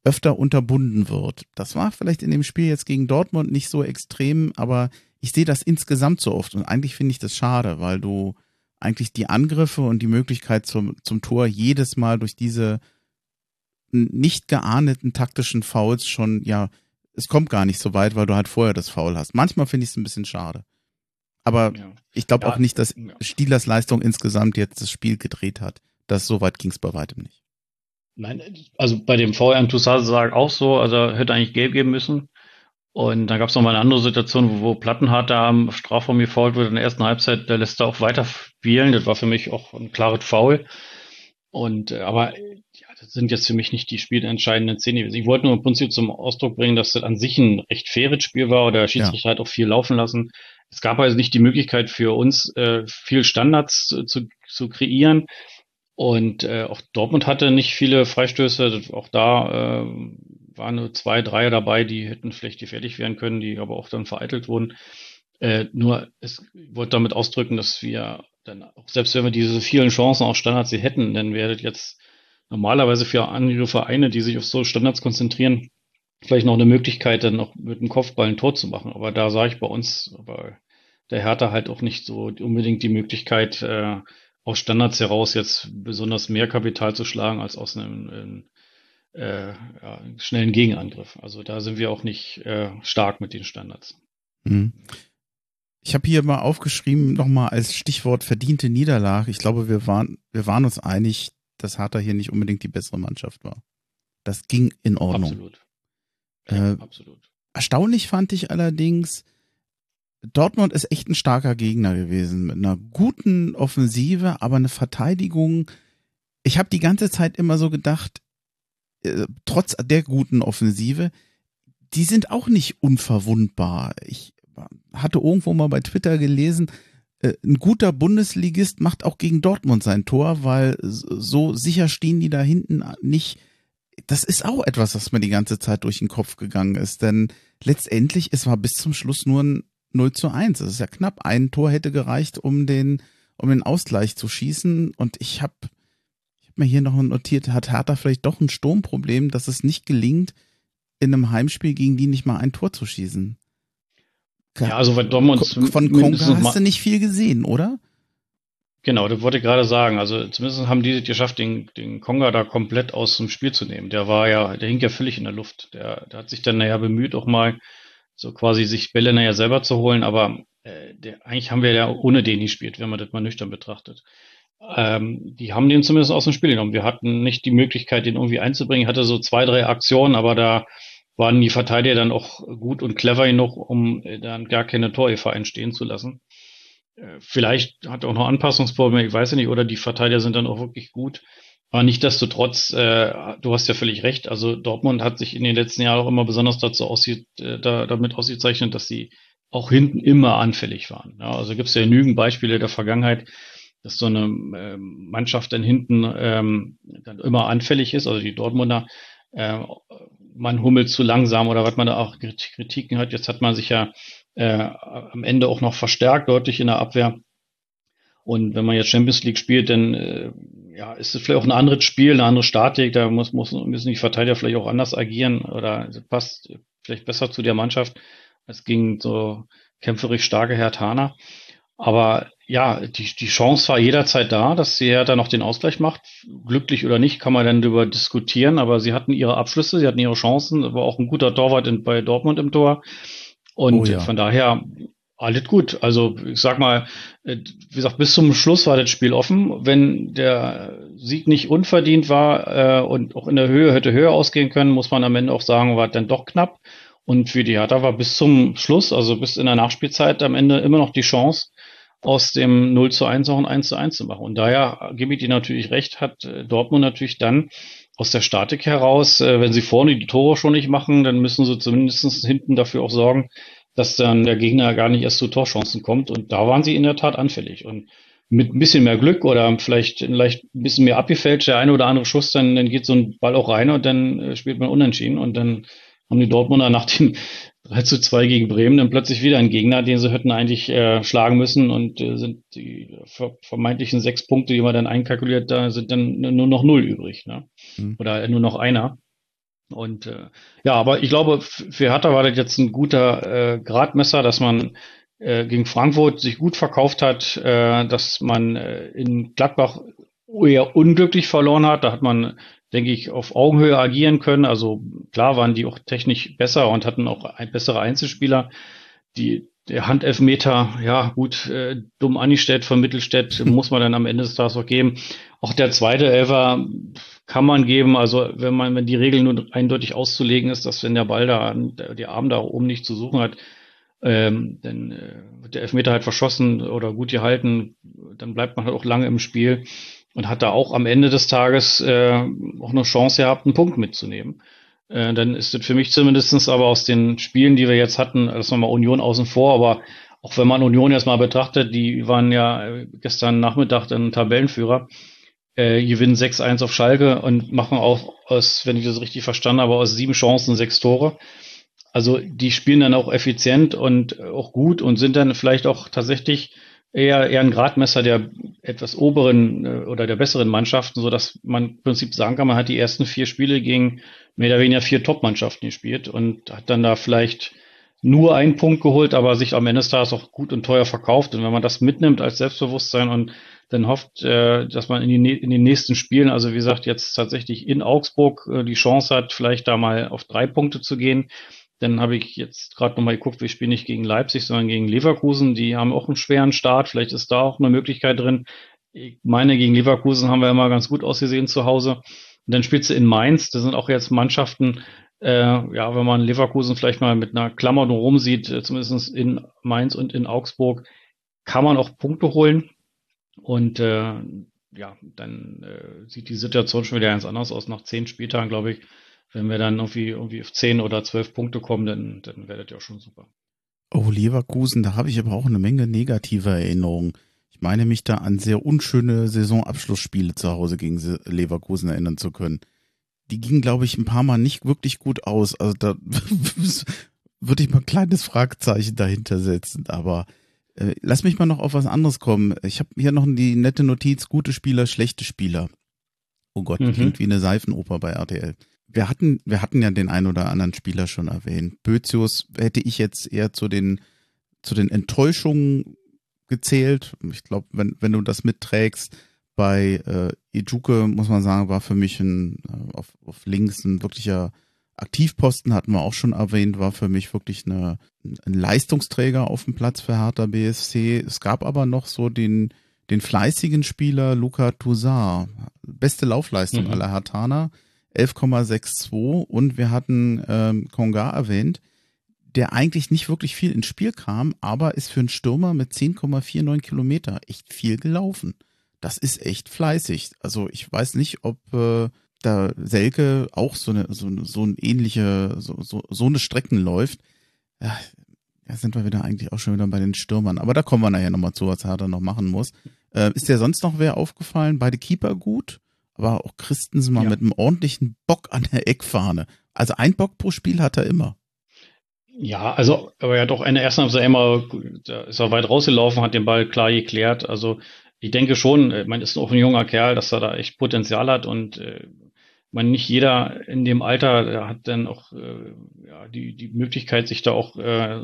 öfter unterbunden wird. Das war vielleicht in dem Spiel jetzt gegen Dortmund nicht so extrem, aber ich sehe das insgesamt so oft und eigentlich finde ich das schade, weil du eigentlich die Angriffe und die Möglichkeit zum, zum Tor jedes Mal durch diese nicht geahndeten taktischen Fouls schon ja es kommt gar nicht so weit, weil du halt vorher das Foul hast. Manchmal finde ich es ein bisschen schade. Aber ja. ich glaube ja, auch nicht, dass ja. Stielers Leistung insgesamt jetzt das Spiel gedreht hat. Das so weit ging es bei weitem nicht. Nein, also bei dem Toussaint sage auch so, also hätte eigentlich gelb geben müssen. Und dann gab es noch mal eine andere Situation, wo, wo Plattenhardt da am Strafraum gefault wurde in der ersten Halbzeit, der lässt da auch weiter spielen. Das war für mich auch ein klares Foul. Und äh, aber das sind jetzt für mich nicht die spielentscheidenden Szenen. Ich wollte nur im Prinzip zum Ausdruck bringen, dass das an sich ein recht faires Spiel war oder der Schiedsrichter ja. hat auch viel laufen lassen. Es gab also nicht die Möglichkeit für uns, äh, viel Standards zu, zu kreieren. Und äh, auch Dortmund hatte nicht viele Freistöße. Auch da äh, waren nur zwei, drei dabei, die hätten vielleicht gefährlich werden können, die aber auch dann vereitelt wurden. Äh, nur, es wollte damit ausdrücken, dass wir dann, auch selbst wenn wir diese vielen Chancen auf Standards sie hätten, dann werdet jetzt normalerweise für andere Vereine, die sich auf so Standards konzentrieren, vielleicht noch eine Möglichkeit, dann noch mit dem Kopfball ein Tor zu machen. Aber da sah ich bei uns, bei der Hertha halt auch nicht so unbedingt die Möglichkeit, äh, aus Standards heraus jetzt besonders mehr Kapital zu schlagen als aus einem, einem äh, ja, schnellen Gegenangriff. Also da sind wir auch nicht äh, stark mit den Standards. Mhm. Ich habe hier mal aufgeschrieben, nochmal als Stichwort verdiente Niederlage. Ich glaube, wir waren, wir waren uns einig, dass Hertha hier nicht unbedingt die bessere Mannschaft war. Das ging in Ordnung. Absolut. Ja, äh, absolut. erstaunlich fand ich allerdings, Dortmund ist echt ein starker Gegner gewesen mit einer guten Offensive, aber eine Verteidigung. Ich habe die ganze Zeit immer so gedacht, äh, trotz der guten Offensive, die sind auch nicht unverwundbar. Ich hatte irgendwo mal bei Twitter gelesen, äh, ein guter Bundesligist macht auch gegen Dortmund sein Tor, weil so sicher stehen die da hinten nicht. Das ist auch etwas, was mir die ganze Zeit durch den Kopf gegangen ist, denn letztendlich, es war bis zum Schluss nur ein 0 zu 1. Das ist ja knapp. Ein Tor hätte gereicht, um den, um den Ausgleich zu schießen. Und ich habe ich hab mir hier noch notiert, hat Hertha vielleicht doch ein Sturmproblem, dass es nicht gelingt, in einem Heimspiel gegen die nicht mal ein Tor zu schießen. Ja, also weil Dortmund von Konga hast du nicht viel gesehen, oder? Genau, das wollte ich gerade sagen. Also zumindest haben die es geschafft, den, den Konga da komplett aus dem Spiel zu nehmen. Der war ja, der hing ja völlig in der Luft. Der, der hat sich dann naja bemüht, auch mal so quasi sich Bälle naja selber zu holen, aber äh, der, eigentlich haben wir ja ohne den gespielt, wenn man das mal nüchtern betrachtet. Ähm, die haben den zumindest aus dem Spiel genommen. Wir hatten nicht die Möglichkeit, den irgendwie einzubringen. Ich hatte so zwei, drei Aktionen, aber da waren die Verteidiger dann auch gut und clever genug, um äh, dann gar keine Torgefahr entstehen zu lassen. Äh, vielleicht hat er auch noch Anpassungsprobleme, ich weiß ja nicht, oder die Verteidiger sind dann auch wirklich gut. Aber nichtdestotrotz, äh, du hast ja völlig recht. Also Dortmund hat sich in den letzten Jahren auch immer besonders dazu aussieht, äh, da, damit ausgezeichnet, dass sie auch hinten immer anfällig waren. Ja, also gibt es ja genügend Beispiele der Vergangenheit, dass so eine äh, Mannschaft dann hinten ähm, dann immer anfällig ist. Also die Dortmunder äh, man hummelt zu langsam oder was man da auch Kritiken hat. Jetzt hat man sich ja äh, am Ende auch noch verstärkt, deutlich in der Abwehr. Und wenn man jetzt Champions League spielt, dann äh, ja, ist es vielleicht auch ein anderes Spiel, eine andere Statik. Da muss, muss, müssen die Verteidiger vielleicht auch anders agieren oder passt vielleicht besser zu der Mannschaft als gegen so kämpferisch starke Herr Tana. Aber ja, die, die Chance war jederzeit da, dass sie ja dann noch den Ausgleich macht. Glücklich oder nicht, kann man dann darüber diskutieren, aber sie hatten ihre Abschlüsse, sie hatten ihre Chancen, war auch ein guter Torwart in, bei Dortmund im Tor. Und oh ja. von daher alles gut. Also ich sag mal, äh, wie gesagt, bis zum Schluss war das Spiel offen. Wenn der Sieg nicht unverdient war äh, und auch in der Höhe hätte höher ausgehen können, muss man am Ende auch sagen, war dann doch knapp. Und für die Hertha war bis zum Schluss, also bis in der Nachspielzeit am Ende immer noch die Chance, aus dem 0 zu 1 auch ein 1 zu 1 zu machen. Und daher gebe ich dir natürlich recht, hat äh, Dortmund natürlich dann aus der Statik heraus, äh, wenn sie vorne die Tore schon nicht machen, dann müssen sie zumindest hinten dafür auch sorgen, dass dann der Gegner gar nicht erst zu Torchancen kommt. Und da waren sie in der Tat anfällig. Und mit ein bisschen mehr Glück oder vielleicht, vielleicht ein bisschen mehr abgefälscht, der eine oder andere Schuss, dann, dann geht so ein Ball auch rein und dann äh, spielt man unentschieden. Und dann haben die Dortmunder nach dem <laughs> 3 zu 2 gegen Bremen dann plötzlich wieder ein Gegner, den sie hätten eigentlich äh, schlagen müssen und äh, sind die vermeintlichen sechs Punkte, die man dann einkalkuliert, da sind dann nur noch null übrig, ne? Mhm. Oder nur noch einer. Und äh, ja, aber ich glaube, für Hertha war das jetzt ein guter äh, Gradmesser, dass man äh, gegen Frankfurt sich gut verkauft hat, äh, dass man äh, in Gladbach eher unglücklich verloren hat. Da hat man denke ich, auf Augenhöhe agieren können. Also klar waren die auch technisch besser und hatten auch ein, bessere Einzelspieler. Die, der Handelfmeter, ja gut, äh, dumm angestellt von Mittelstädt, <laughs> muss man dann am Ende des Tages auch geben. Auch der zweite Elfer kann man geben. Also wenn man, wenn die Regel nur eindeutig auszulegen ist, dass wenn der Ball da, der Arm da oben nicht zu suchen hat, ähm, dann äh, wird der Elfmeter halt verschossen oder gut gehalten, dann bleibt man halt auch lange im Spiel und hat da auch am Ende des Tages äh, auch eine Chance gehabt, einen Punkt mitzunehmen. Äh, dann ist das für mich zumindestens aber aus den Spielen, die wir jetzt hatten, das nochmal Union außen vor, aber auch wenn man Union jetzt mal betrachtet, die waren ja gestern Nachmittag dann Tabellenführer, äh, gewinnen 6-1 auf Schalke und machen auch aus, wenn ich das richtig verstanden habe, aus sieben Chancen sechs Tore. Also die spielen dann auch effizient und auch gut und sind dann vielleicht auch tatsächlich eher, eher ein Gradmesser der etwas oberen äh, oder der besseren Mannschaften, so dass man im Prinzip sagen kann, man hat die ersten vier Spiele gegen mehr oder weniger vier Top-Mannschaften gespielt und hat dann da vielleicht nur einen Punkt geholt, aber sich am Ende des Tages auch gut und teuer verkauft. Und wenn man das mitnimmt als Selbstbewusstsein und dann hofft, äh, dass man in, die, in den nächsten Spielen, also wie gesagt, jetzt tatsächlich in Augsburg äh, die Chance hat, vielleicht da mal auf drei Punkte zu gehen, dann habe ich jetzt gerade nochmal geguckt, wir spielen nicht gegen Leipzig, sondern gegen Leverkusen. Die haben auch einen schweren Start. Vielleicht ist da auch eine Möglichkeit drin. Ich meine, gegen Leverkusen haben wir immer ganz gut ausgesehen zu Hause. Und dann spielst du in Mainz. Das sind auch jetzt Mannschaften, äh, ja, wenn man Leverkusen vielleicht mal mit einer Klammer drum sieht, äh, zumindest in Mainz und in Augsburg, kann man auch Punkte holen. Und äh, ja, dann äh, sieht die Situation schon wieder ganz anders aus nach zehn Spieltagen, glaube ich. Wenn wir dann irgendwie, irgendwie auf zehn oder zwölf Punkte kommen, dann, dann wäre das ja schon super. Oh, Leverkusen, da habe ich aber auch eine Menge negative Erinnerungen. Ich meine mich da an sehr unschöne Saisonabschlussspiele zu Hause gegen Leverkusen erinnern zu können. Die gingen, glaube ich, ein paar Mal nicht wirklich gut aus. Also da <laughs> würde ich mal ein kleines Fragezeichen dahinter setzen. Aber äh, lass mich mal noch auf was anderes kommen. Ich habe hier noch die nette Notiz, gute Spieler, schlechte Spieler. Oh Gott, mhm. klingt wie eine Seifenoper bei RTL. Wir hatten, wir hatten ja den einen oder anderen Spieler schon erwähnt. Bözius hätte ich jetzt eher zu den, zu den Enttäuschungen gezählt. Ich glaube, wenn, wenn du das mitträgst, bei äh, Ijuke, muss man sagen, war für mich ein, äh, auf, auf links ein wirklicher Aktivposten, hatten wir auch schon erwähnt, war für mich wirklich eine, ein Leistungsträger auf dem Platz für Hertha BSC. Es gab aber noch so den, den fleißigen Spieler Luca Toussaint. Beste Laufleistung mhm. aller Hertaner, 11,62 und wir hatten ähm, Konga erwähnt, der eigentlich nicht wirklich viel ins Spiel kam, aber ist für einen Stürmer mit 10,49 Kilometer echt viel gelaufen. Das ist echt fleißig. Also ich weiß nicht, ob äh, da Selke auch so eine so, so ein ähnliche so, so, so eine Strecken läuft. Ja, ja, sind wir wieder eigentlich auch schon wieder bei den Stürmern. Aber da kommen wir nachher nochmal zu, was Hertha noch machen muss. Äh, ist dir sonst noch wer aufgefallen? Beide Keeper gut, aber auch Christensen mal ja. mit einem ordentlichen Bock an der Eckfahne. Also ein Bock pro Spiel hat er immer. Ja, also, aber er hat auch in der ersten Halbzeit immer, da ist er weit rausgelaufen, hat den Ball klar geklärt. Also, ich denke schon, äh, man ist auch ein junger Kerl, dass er da echt Potenzial hat und äh, man nicht jeder in dem Alter hat dann auch äh, ja, die, die Möglichkeit, sich da auch äh,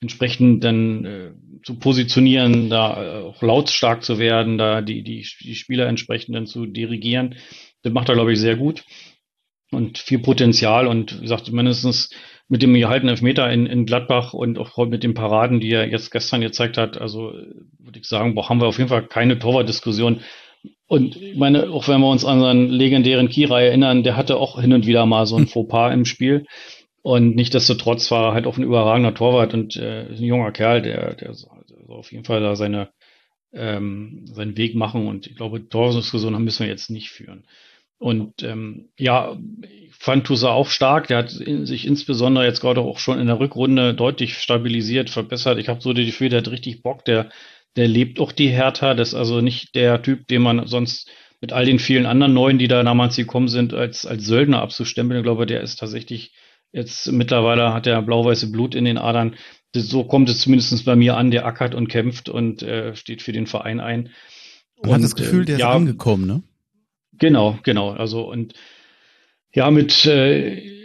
entsprechend dann äh, zu positionieren, da äh, auch lautstark zu werden, da die, die, die Spieler entsprechend dann zu dirigieren. Das macht er, glaube ich, sehr gut und viel Potenzial und wie gesagt, mindestens mit dem gehaltenen Elfmeter in, in Gladbach und auch mit den Paraden, die er jetzt gestern gezeigt hat, also würde ich sagen, boah, haben wir auf jeden Fall keine Torwartdiskussion. Und ich meine, auch wenn wir uns an seinen legendären Kira erinnern, der hatte auch hin und wieder mal so ein <laughs> Fauxpas im Spiel. Und nichtdestotrotz war er halt auch ein überragender Torwart und äh, ein junger Kerl, der, der soll auf jeden Fall da seine, ähm, seinen Weg machen. Und ich glaube, Torwartdiskussion müssen wir jetzt nicht führen. Und ähm, ja, ich fand Tusa auch stark. Der hat sich insbesondere jetzt gerade auch schon in der Rückrunde deutlich stabilisiert, verbessert. Ich habe so die Gefühl, der hat richtig Bock. Der, der lebt auch die Hertha. Das ist also nicht der Typ, den man sonst mit all den vielen anderen Neuen, die da damals gekommen sind, als, als Söldner abzustempeln. Ich glaube, der ist tatsächlich jetzt mittlerweile hat er blau-weiße Blut in den Adern. So kommt es zumindest bei mir an. Der ackert und kämpft und äh, steht für den Verein ein. Man und, hat das Gefühl, der äh, ja, ist angekommen, ne? Genau, genau. Also und ja, mit äh,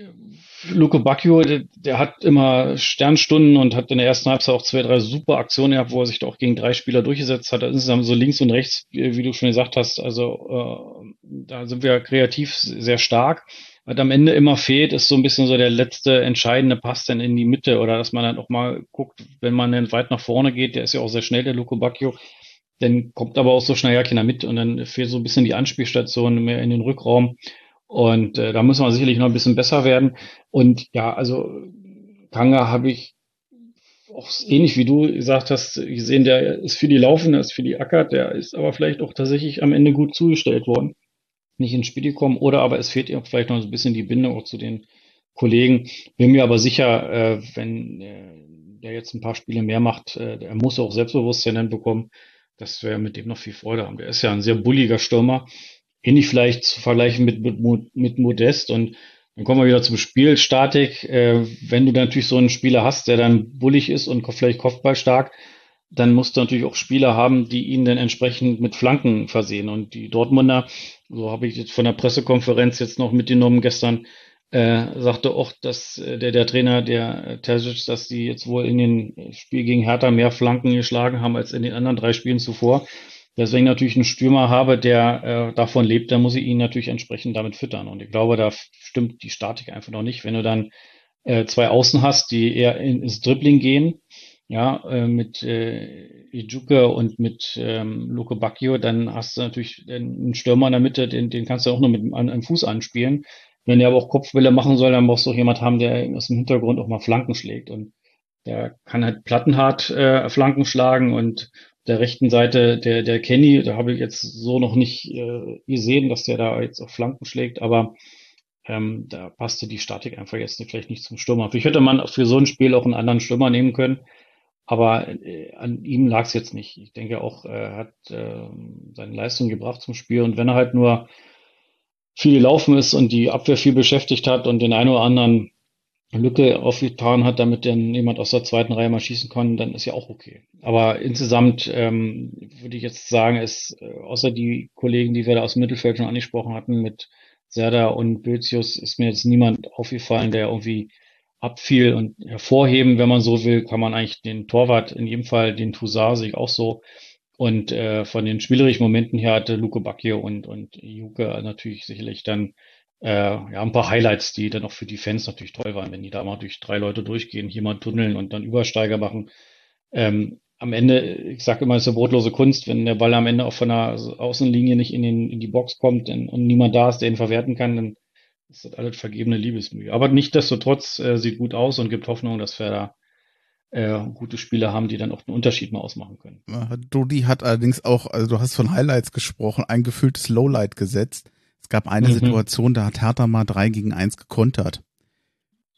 Luco Bacchio, der, der, hat immer Sternstunden und hat in der ersten Halbzeit auch zwei, drei super Aktionen gehabt, wo er sich da auch gegen drei Spieler durchgesetzt hat. Insgesamt so links und rechts, wie, wie du schon gesagt hast. Also äh, da sind wir kreativ sehr stark. Was am Ende immer fehlt, ist so ein bisschen so der letzte entscheidende Pass dann in die Mitte oder dass man dann auch mal guckt, wenn man dann weit nach vorne geht, der ist ja auch sehr schnell, der Luco Bacchio, dann kommt aber auch so schnell ja keiner mit und dann fehlt so ein bisschen die Anspielstation mehr in den Rückraum. Und äh, da muss man sicherlich noch ein bisschen besser werden. Und ja, also Kanga habe ich auch ähnlich wie du gesagt hast, gesehen, der ist für die Laufen, der ist für die Acker, der ist aber vielleicht auch tatsächlich am Ende gut zugestellt worden. Nicht ins Spiel gekommen oder aber es fehlt ihm vielleicht noch so ein bisschen die Bindung auch zu den Kollegen. Bin mir aber sicher, äh, wenn äh, der jetzt ein paar Spiele mehr macht, äh, er muss auch Selbstbewusstsein dann bekommen dass wir mit dem noch viel Freude haben. Der ist ja ein sehr bulliger Stürmer. Ähnlich vielleicht zu vergleichen mit, mit, mit Modest. Und dann kommen wir wieder zum Spiel. Statik. Äh, wenn du natürlich so einen Spieler hast, der dann bullig ist und vielleicht Kopfballstark, dann musst du natürlich auch Spieler haben, die ihn dann entsprechend mit Flanken versehen. Und die Dortmunder, so habe ich jetzt von der Pressekonferenz jetzt noch mitgenommen gestern, äh, sagte auch, dass äh, der, der Trainer, der äh, Terzic, dass die jetzt wohl in den Spiel gegen Hertha mehr Flanken geschlagen haben als in den anderen drei Spielen zuvor. Deswegen natürlich einen Stürmer habe, der äh, davon lebt, dann muss ich ihn natürlich entsprechend damit füttern. Und ich glaube, da stimmt die Statik einfach noch nicht. Wenn du dann äh, zwei Außen hast, die eher in, ins Dribbling gehen, ja, äh, mit äh, Ijuke und mit ähm, Luke Bacchio, dann hast du natürlich einen Stürmer in der Mitte, den, den kannst du auch nur mit einem, Fuß anspielen Wenn er aber auch Kopfbälle machen soll, dann brauchst du auch jemand haben, der aus dem Hintergrund auch mal Flanken schlägt. Und der kann halt plattenhart äh, Flanken schlagen und der rechten Seite der, der Kenny, da habe ich jetzt so noch nicht äh, gesehen, dass der da jetzt auch Flanken schlägt, aber ähm, da passte die Statik einfach jetzt vielleicht nicht zum Stürmer. Vielleicht hätte man für so ein Spiel auch einen anderen Stürmer nehmen können, aber äh, an ihm lag es jetzt nicht. Ich denke auch, er hat äh, seine Leistung gebracht zum Spiel und wenn er halt nur viel gelaufen ist und die Abwehr viel beschäftigt hat und den einen oder anderen Lücke aufgetan hat, damit dann jemand aus der zweiten Reihe mal schießen kann, dann ist ja auch okay. Aber insgesamt ähm, würde ich jetzt sagen, ist äh, außer die Kollegen, die wir da aus dem Mittelfeld schon angesprochen hatten, mit Serda und Bözius, ist mir jetzt niemand aufgefallen, der irgendwie abfiel und hervorheben, wenn man so will, kann man eigentlich den Torwart, in jedem Fall den Toussaint, sehe ich auch so. Und äh, von den spielerischen Momenten her hatte Luke Bacchio und, und Juke natürlich sicherlich dann äh, ja, ein paar Highlights, die dann auch für die Fans natürlich toll waren, wenn die da mal durch drei Leute durchgehen, hier mal tunneln und dann Übersteiger machen. Ähm, am Ende, ich sage immer, es ist eine brotlose Kunst, wenn der Ball am Ende auch von der Außenlinie nicht in, den, in die Box kommt und niemand da ist, der ihn verwerten kann, dann ist das alles vergebene Liebesmühe. Aber nichtdestotrotz äh, sieht gut aus und gibt Hoffnung, dass wir da äh, gute Spieler haben, die dann auch einen Unterschied mal ausmachen können. Dodi hat allerdings auch, also du hast von Highlights gesprochen, ein gefühltes Lowlight gesetzt. Es gab eine mhm. Situation, da hat Hertha mal drei gegen eins gekontert.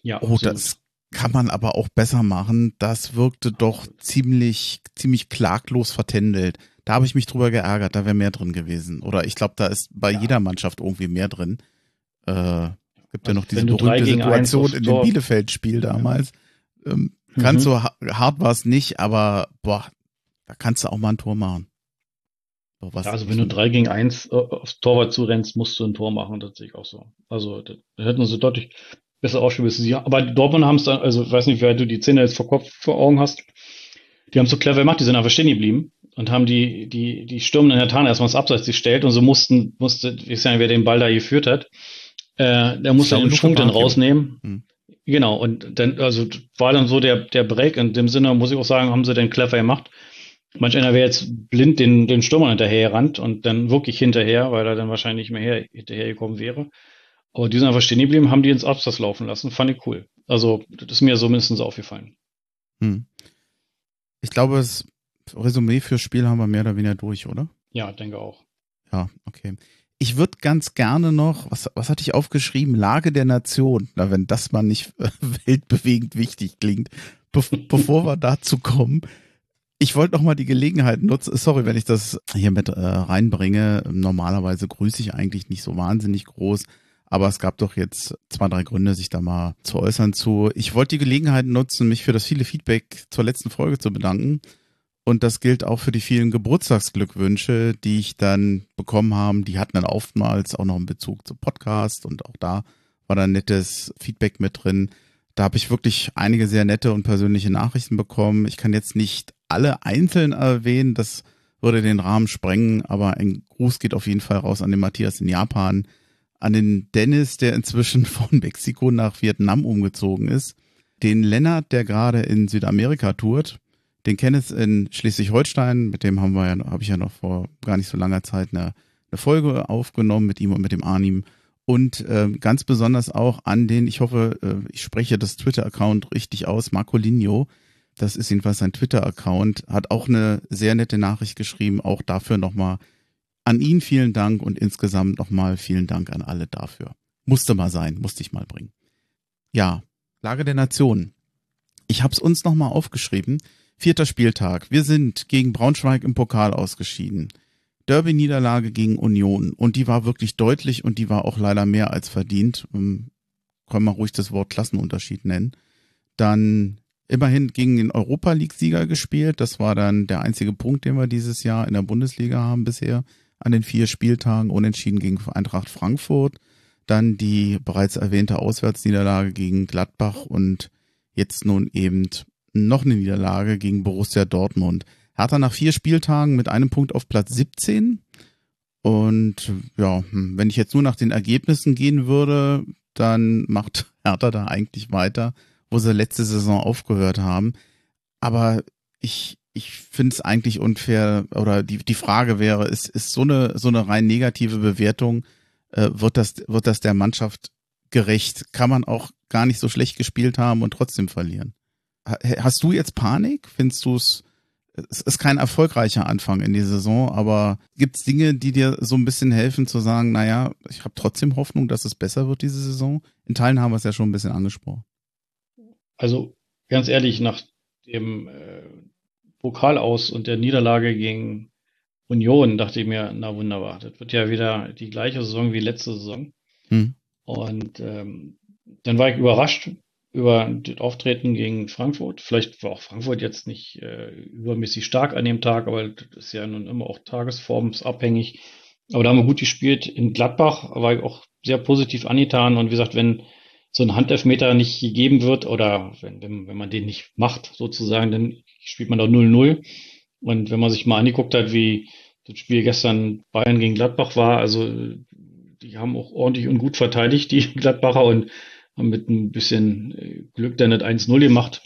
Ja, oh, das kann man aber auch besser machen. Das wirkte doch ziemlich, ziemlich klaglos vertändelt. Da habe ich mich drüber geärgert, da wäre mehr drin gewesen. Oder ich glaube, da ist bei ja. jeder Mannschaft irgendwie mehr drin. Äh, gibt ja noch diese berühmte Situation in dem Bielefeld-Spiel damals. Ähm, mhm. Ganz so hart war es nicht, aber boah, da kannst du auch mal ein Tor machen. Ja, also wenn du drei gegen eins äh, aufs Torwart zurennst, musst du ein Tor machen, das sehe ich auch so. Also da hätten sie deutlich besser ausspielen müssen. Aber Dortmund haben es dann, also ich weiß nicht, wer du die Zähne jetzt vor Kopf vor Augen hast. Die haben so clever gemacht, die sind einfach stehen geblieben und haben die, die, die stürmenden Hertaner erstmal ins Abseits gestellt und so mussten, musste, ich weiß nicht, wer den Ball da geführt hat, äh, der musste den Schwung dann rausnehmen. Hm. Genau, und dann, also war dann so der, der Break. In dem Sinne muss ich auch sagen, haben sie den clever gemacht. Manch einer wäre jetzt blind den, den Stürmer hinterher gerannt und dann wirklich hinterher, weil er dann wahrscheinlich mehr her, hinterher gekommen wäre. Aber die sind einfach stehen geblieben, haben die ins Absatz laufen lassen. Fand ich cool. Also, das ist mir so mindestens aufgefallen. Hm. Ich glaube, das Resümee fürs Spiel haben wir mehr oder weniger durch, oder? Ja, denke auch. Ja, okay. Ich würde ganz gerne noch, was, was hatte ich aufgeschrieben? Lage der Nation. Na, wenn das mal nicht <laughs> weltbewegend wichtig klingt. Be bevor wir dazu kommen, ich wollte noch mal die Gelegenheit nutzen. Sorry, wenn ich das hier mit äh, reinbringe. Normalerweise grüße ich eigentlich nicht so wahnsinnig groß. Aber es gab doch jetzt zwei, drei Gründe, sich da mal zu äußern zu. Ich wollte die Gelegenheit nutzen, mich für das viele Feedback zur letzten Folge zu bedanken. Und das gilt auch für die vielen Geburtstagsglückwünsche, die ich dann bekommen habe. Die hatten dann oftmals auch noch einen Bezug zu Podcast und auch da war dann nettes Feedback mit drin. Da habe ich wirklich einige sehr nette und persönliche Nachrichten bekommen. Ich kann jetzt nicht alle einzeln erwähnen, das würde den Rahmen sprengen, aber ein Gruß geht auf jeden Fall raus an den Matthias in Japan, an den Dennis, der inzwischen <laughs> von Mexiko nach Vietnam umgezogen ist, den Lennart, der gerade in Südamerika tourt, den Kenneth in Schleswig-Holstein, mit dem haben wir ja, habe ich ja noch vor gar nicht so langer Zeit eine, eine Folge aufgenommen mit ihm und mit dem Arnim und äh, ganz besonders auch an den, ich hoffe, äh, ich spreche das Twitter-Account richtig aus, Marcolinho. Das ist jedenfalls sein Twitter-Account, hat auch eine sehr nette Nachricht geschrieben, auch dafür nochmal an ihn vielen Dank und insgesamt nochmal vielen Dank an alle dafür. Musste mal sein, musste ich mal bringen. Ja, Lage der Nation. Ich habe es uns nochmal aufgeschrieben. Vierter Spieltag. Wir sind gegen Braunschweig im Pokal ausgeschieden. Derby-Niederlage gegen Union und die war wirklich deutlich und die war auch leider mehr als verdient. Ähm, können wir ruhig das Wort Klassenunterschied nennen. Dann immerhin gegen den Europa League-Sieger gespielt. Das war dann der einzige Punkt, den wir dieses Jahr in der Bundesliga haben bisher an den vier Spieltagen. Unentschieden gegen Eintracht Frankfurt. Dann die bereits erwähnte Auswärtsniederlage gegen Gladbach und jetzt nun eben noch eine Niederlage gegen Borussia Dortmund. Hertha nach vier Spieltagen mit einem Punkt auf Platz 17. Und ja, hm, wenn ich jetzt nur nach den Ergebnissen gehen würde, dann macht <laughs> Hertha da eigentlich weiter, wo sie letzte Saison aufgehört haben. Aber ich, ich finde es eigentlich unfair, oder die, die Frage wäre, ist, ist so eine, so eine rein negative Bewertung, äh, wird das, wird das der Mannschaft gerecht. Kann man auch gar nicht so schlecht gespielt haben und trotzdem verlieren. Hast du jetzt Panik? Findest du es, es ist kein erfolgreicher Anfang in die Saison, aber gibt es Dinge, die dir so ein bisschen helfen zu sagen, naja, ich habe trotzdem Hoffnung, dass es besser wird diese Saison? In Teilen haben wir es ja schon ein bisschen angesprochen. Also ganz ehrlich, nach dem äh, Pokal aus und der Niederlage gegen Union dachte ich mir, na wunderbar, das wird ja wieder die gleiche Saison wie letzte Saison. Hm. Und ähm, dann war ich überrascht über das Auftreten gegen Frankfurt. Vielleicht war auch Frankfurt jetzt nicht äh, übermäßig stark an dem Tag, aber das ist ja nun immer auch tagesformsabhängig. Aber da haben wir gut gespielt. In Gladbach war ich auch sehr positiv angetan. Und wie gesagt, wenn so ein Handelfmeter nicht gegeben wird oder wenn, wenn, wenn man den nicht macht, sozusagen, dann spielt man doch 0-0. Und wenn man sich mal angeguckt hat, wie das Spiel gestern Bayern gegen Gladbach war, also die haben auch ordentlich und gut verteidigt, die Gladbacher, und haben mit ein bisschen äh, Glück dann nicht 1-0 gemacht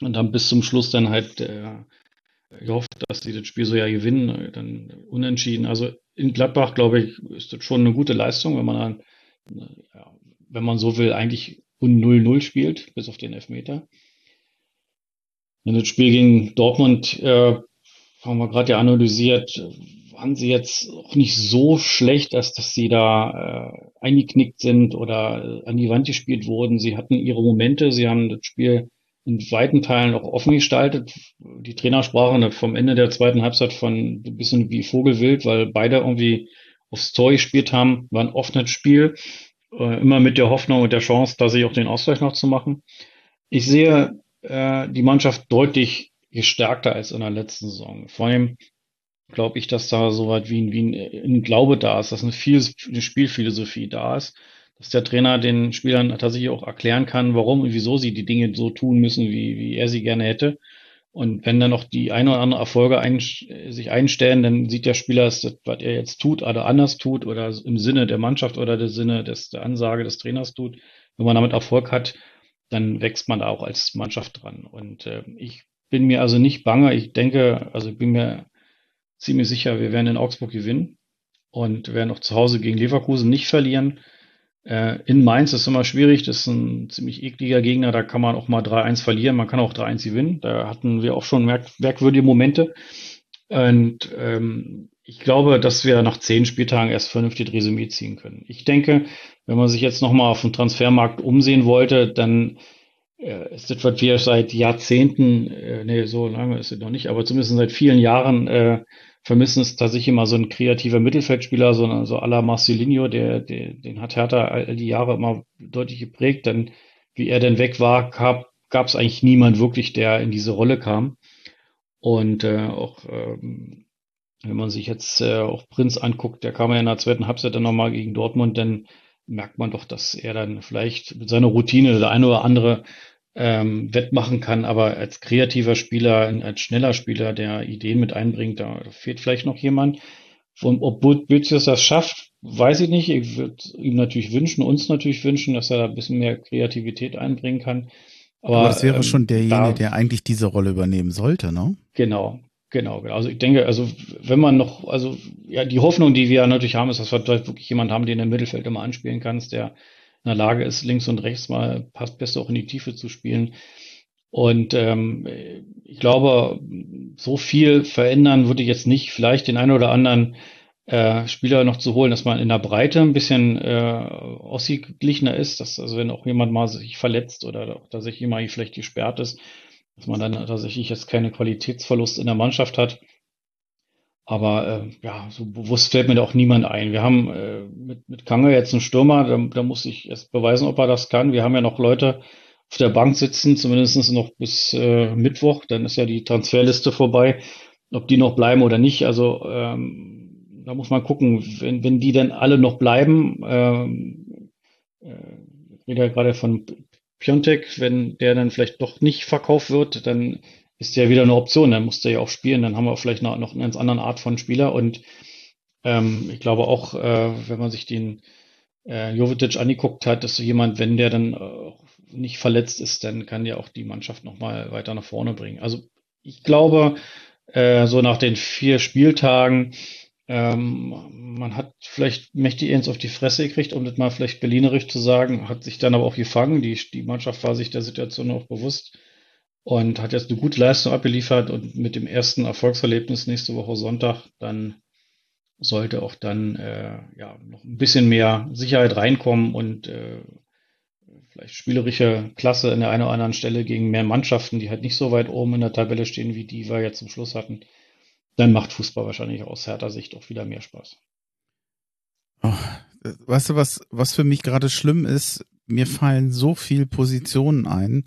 und haben bis zum Schluss dann halt äh, gehofft, dass sie das Spiel so ja gewinnen, äh, dann unentschieden. Also in Gladbach, glaube ich, ist das schon eine gute Leistung, wenn man dann, äh, ja, wenn man so will, eigentlich 0-0 spielt, bis auf den Elfmeter. In das Spiel gegen Dortmund äh, haben wir gerade ja analysiert, waren sie jetzt auch nicht so schlecht, dass, dass sie da äh, eingeknickt sind oder äh, an die Wand gespielt wurden. Sie hatten ihre Momente, sie haben das Spiel in weiten Teilen auch offen gestaltet. Die Trainer sprachen vom Ende der zweiten Halbzeit von ein bisschen wie Vogelwild, weil beide irgendwie aufs Tor gespielt haben, war ein offenes Spiel, äh, immer mit der Hoffnung und der Chance, da sich auch den Ausgleich noch zu machen. Ich sehe äh, die Mannschaft deutlich gestärkter als in der letzten Saison. Vor allem glaube ich, dass da so weit wie ein, wie ein, Glaube da ist, dass eine, viel, eine Spielphilosophie da ist, dass der Trainer den Spielern tatsächlich auch erklären kann, warum und wieso sie die Dinge so tun müssen, wie, wie er sie gerne hätte. Und wenn dann noch die ein oder andere Erfolge ein, sich einstellen, dann sieht der Spieler, das, was er jetzt tut, oder anders tut, oder im Sinne der Mannschaft oder der Sinne des, der Ansage des Trainers tut. Wenn man damit Erfolg hat, dann wächst man da auch als Mannschaft dran. Und äh, ich bin mir also nicht bange. Ich denke, also ich bin mir ziemlich sicher, wir werden in Augsburg gewinnen und werden auch zu Hause gegen Leverkusen nicht verlieren. Äh, in Mainz ist immer schwierig, das ist ein ziemlich ekliger Gegner, da kann man auch mal 3-1 verlieren, man kann auch 3-1 gewinnen. Da hatten wir auch schon merk merkwürdige Momente. Und ähm, ich glaube, dass wir nach zehn Spieltagen erst vernünftig Resümee ziehen können. Ich denke, wenn man sich jetzt nochmal auf dem Transfermarkt umsehen wollte, dann äh, ist was wir seit Jahrzehnten, äh, nee, so lange ist es noch nicht, aber zumindest seit vielen Jahren äh, vermissen es tatsächlich immer so ein kreativer Mittelfeldspieler, so, so à la Marcelinho, der, der, den hat Hertha all die Jahre immer deutlich geprägt, denn wie er denn weg war, gab es eigentlich niemand wirklich, der in diese Rolle kam. Und äh, auch ähm, wenn man sich jetzt äh, auch Prinz anguckt, der kam ja in der zweiten Halbzeit dann nochmal gegen Dortmund, dann merkt man doch, dass er dann vielleicht mit seiner Routine der eine oder andere ähm, wettmachen kann, aber als kreativer Spieler, als schneller Spieler, der Ideen mit einbringt, da fehlt vielleicht noch jemand. Und ob Bözius das schafft, weiß ich nicht. Ich würde ihm natürlich wünschen, uns natürlich wünschen, dass er da ein bisschen mehr Kreativität einbringen kann. Aber, aber das wäre ähm, schon derjenige, da, der eigentlich diese Rolle übernehmen sollte, ne? Genau, Genau, genau. Also ich denke, also wenn man noch, also ja, die Hoffnung, die wir natürlich haben, ist, dass wir dort wirklich jemanden haben, den im Mittelfeld immer anspielen kannst, der in der Lage ist, links und rechts mal passt besser auch in die Tiefe zu spielen. Und ähm, ich glaube, so viel verändern würde ich jetzt nicht. Vielleicht den einen oder anderen äh, Spieler noch zu holen, dass man in der Breite ein bisschen äh, ausgeglichener ist, dass also wenn auch jemand mal sich verletzt oder auch tatsächlich jemand vielleicht gesperrt ist, dass man dann tatsächlich jetzt keine Qualitätsverlust in der Mannschaft hat. Aber äh, ja, so bewusst fällt mir da auch niemand ein. Wir haben äh, mit, mit Kange jetzt einen Stürmer, da, da muss ich erst beweisen, ob er das kann. Wir haben ja noch Leute auf der Bank sitzen, zumindest noch bis äh, Mittwoch, dann ist ja die Transferliste vorbei, ob die noch bleiben oder nicht. Also ähm, da muss man gucken, wenn, wenn die dann alle noch bleiben, ähm, äh, ich rede ja gerade von Piontek, wenn der dann vielleicht doch nicht verkauft wird, dann ist der wieder eine Option. Dann muss der ja auch spielen. Dann haben wir vielleicht noch, noch eine ganz andere Art von Spieler. Und ähm, ich glaube auch, äh, wenn man sich den äh, Jovetic angeguckt hat, dass so jemand, wenn der dann äh, nicht verletzt ist, dann kann der auch die Mannschaft nochmal weiter nach vorne bringen. Also ich glaube, äh, so nach den vier Spieltagen Ähm, man hat vielleicht mächtig eins auf die Fresse gekriegt, um das mal vielleicht berlinerisch zu sagen, hat sich dann aber auch gefangen. Die, die Mannschaft war sich der Situation auch bewusst und hat jetzt eine gute Leistung abgeliefert und mit dem ersten Erfolgserlebnis nächste Woche Sonntag dann sollte auch dann äh, ja noch ein bisschen mehr Sicherheit reinkommen und äh, vielleicht spielerische Klasse in der einen oder anderen Stelle gegen mehr Mannschaften, die halt nicht so weit oben in der Tabelle stehen, wie die wir jetzt zum Schluss hatten dann macht Fußball wahrscheinlich aus härter Sicht auch wieder mehr Spaß. Oh, weißt du, was, was für mich gerade schlimm ist? Mir fallen so viele Positionen ein,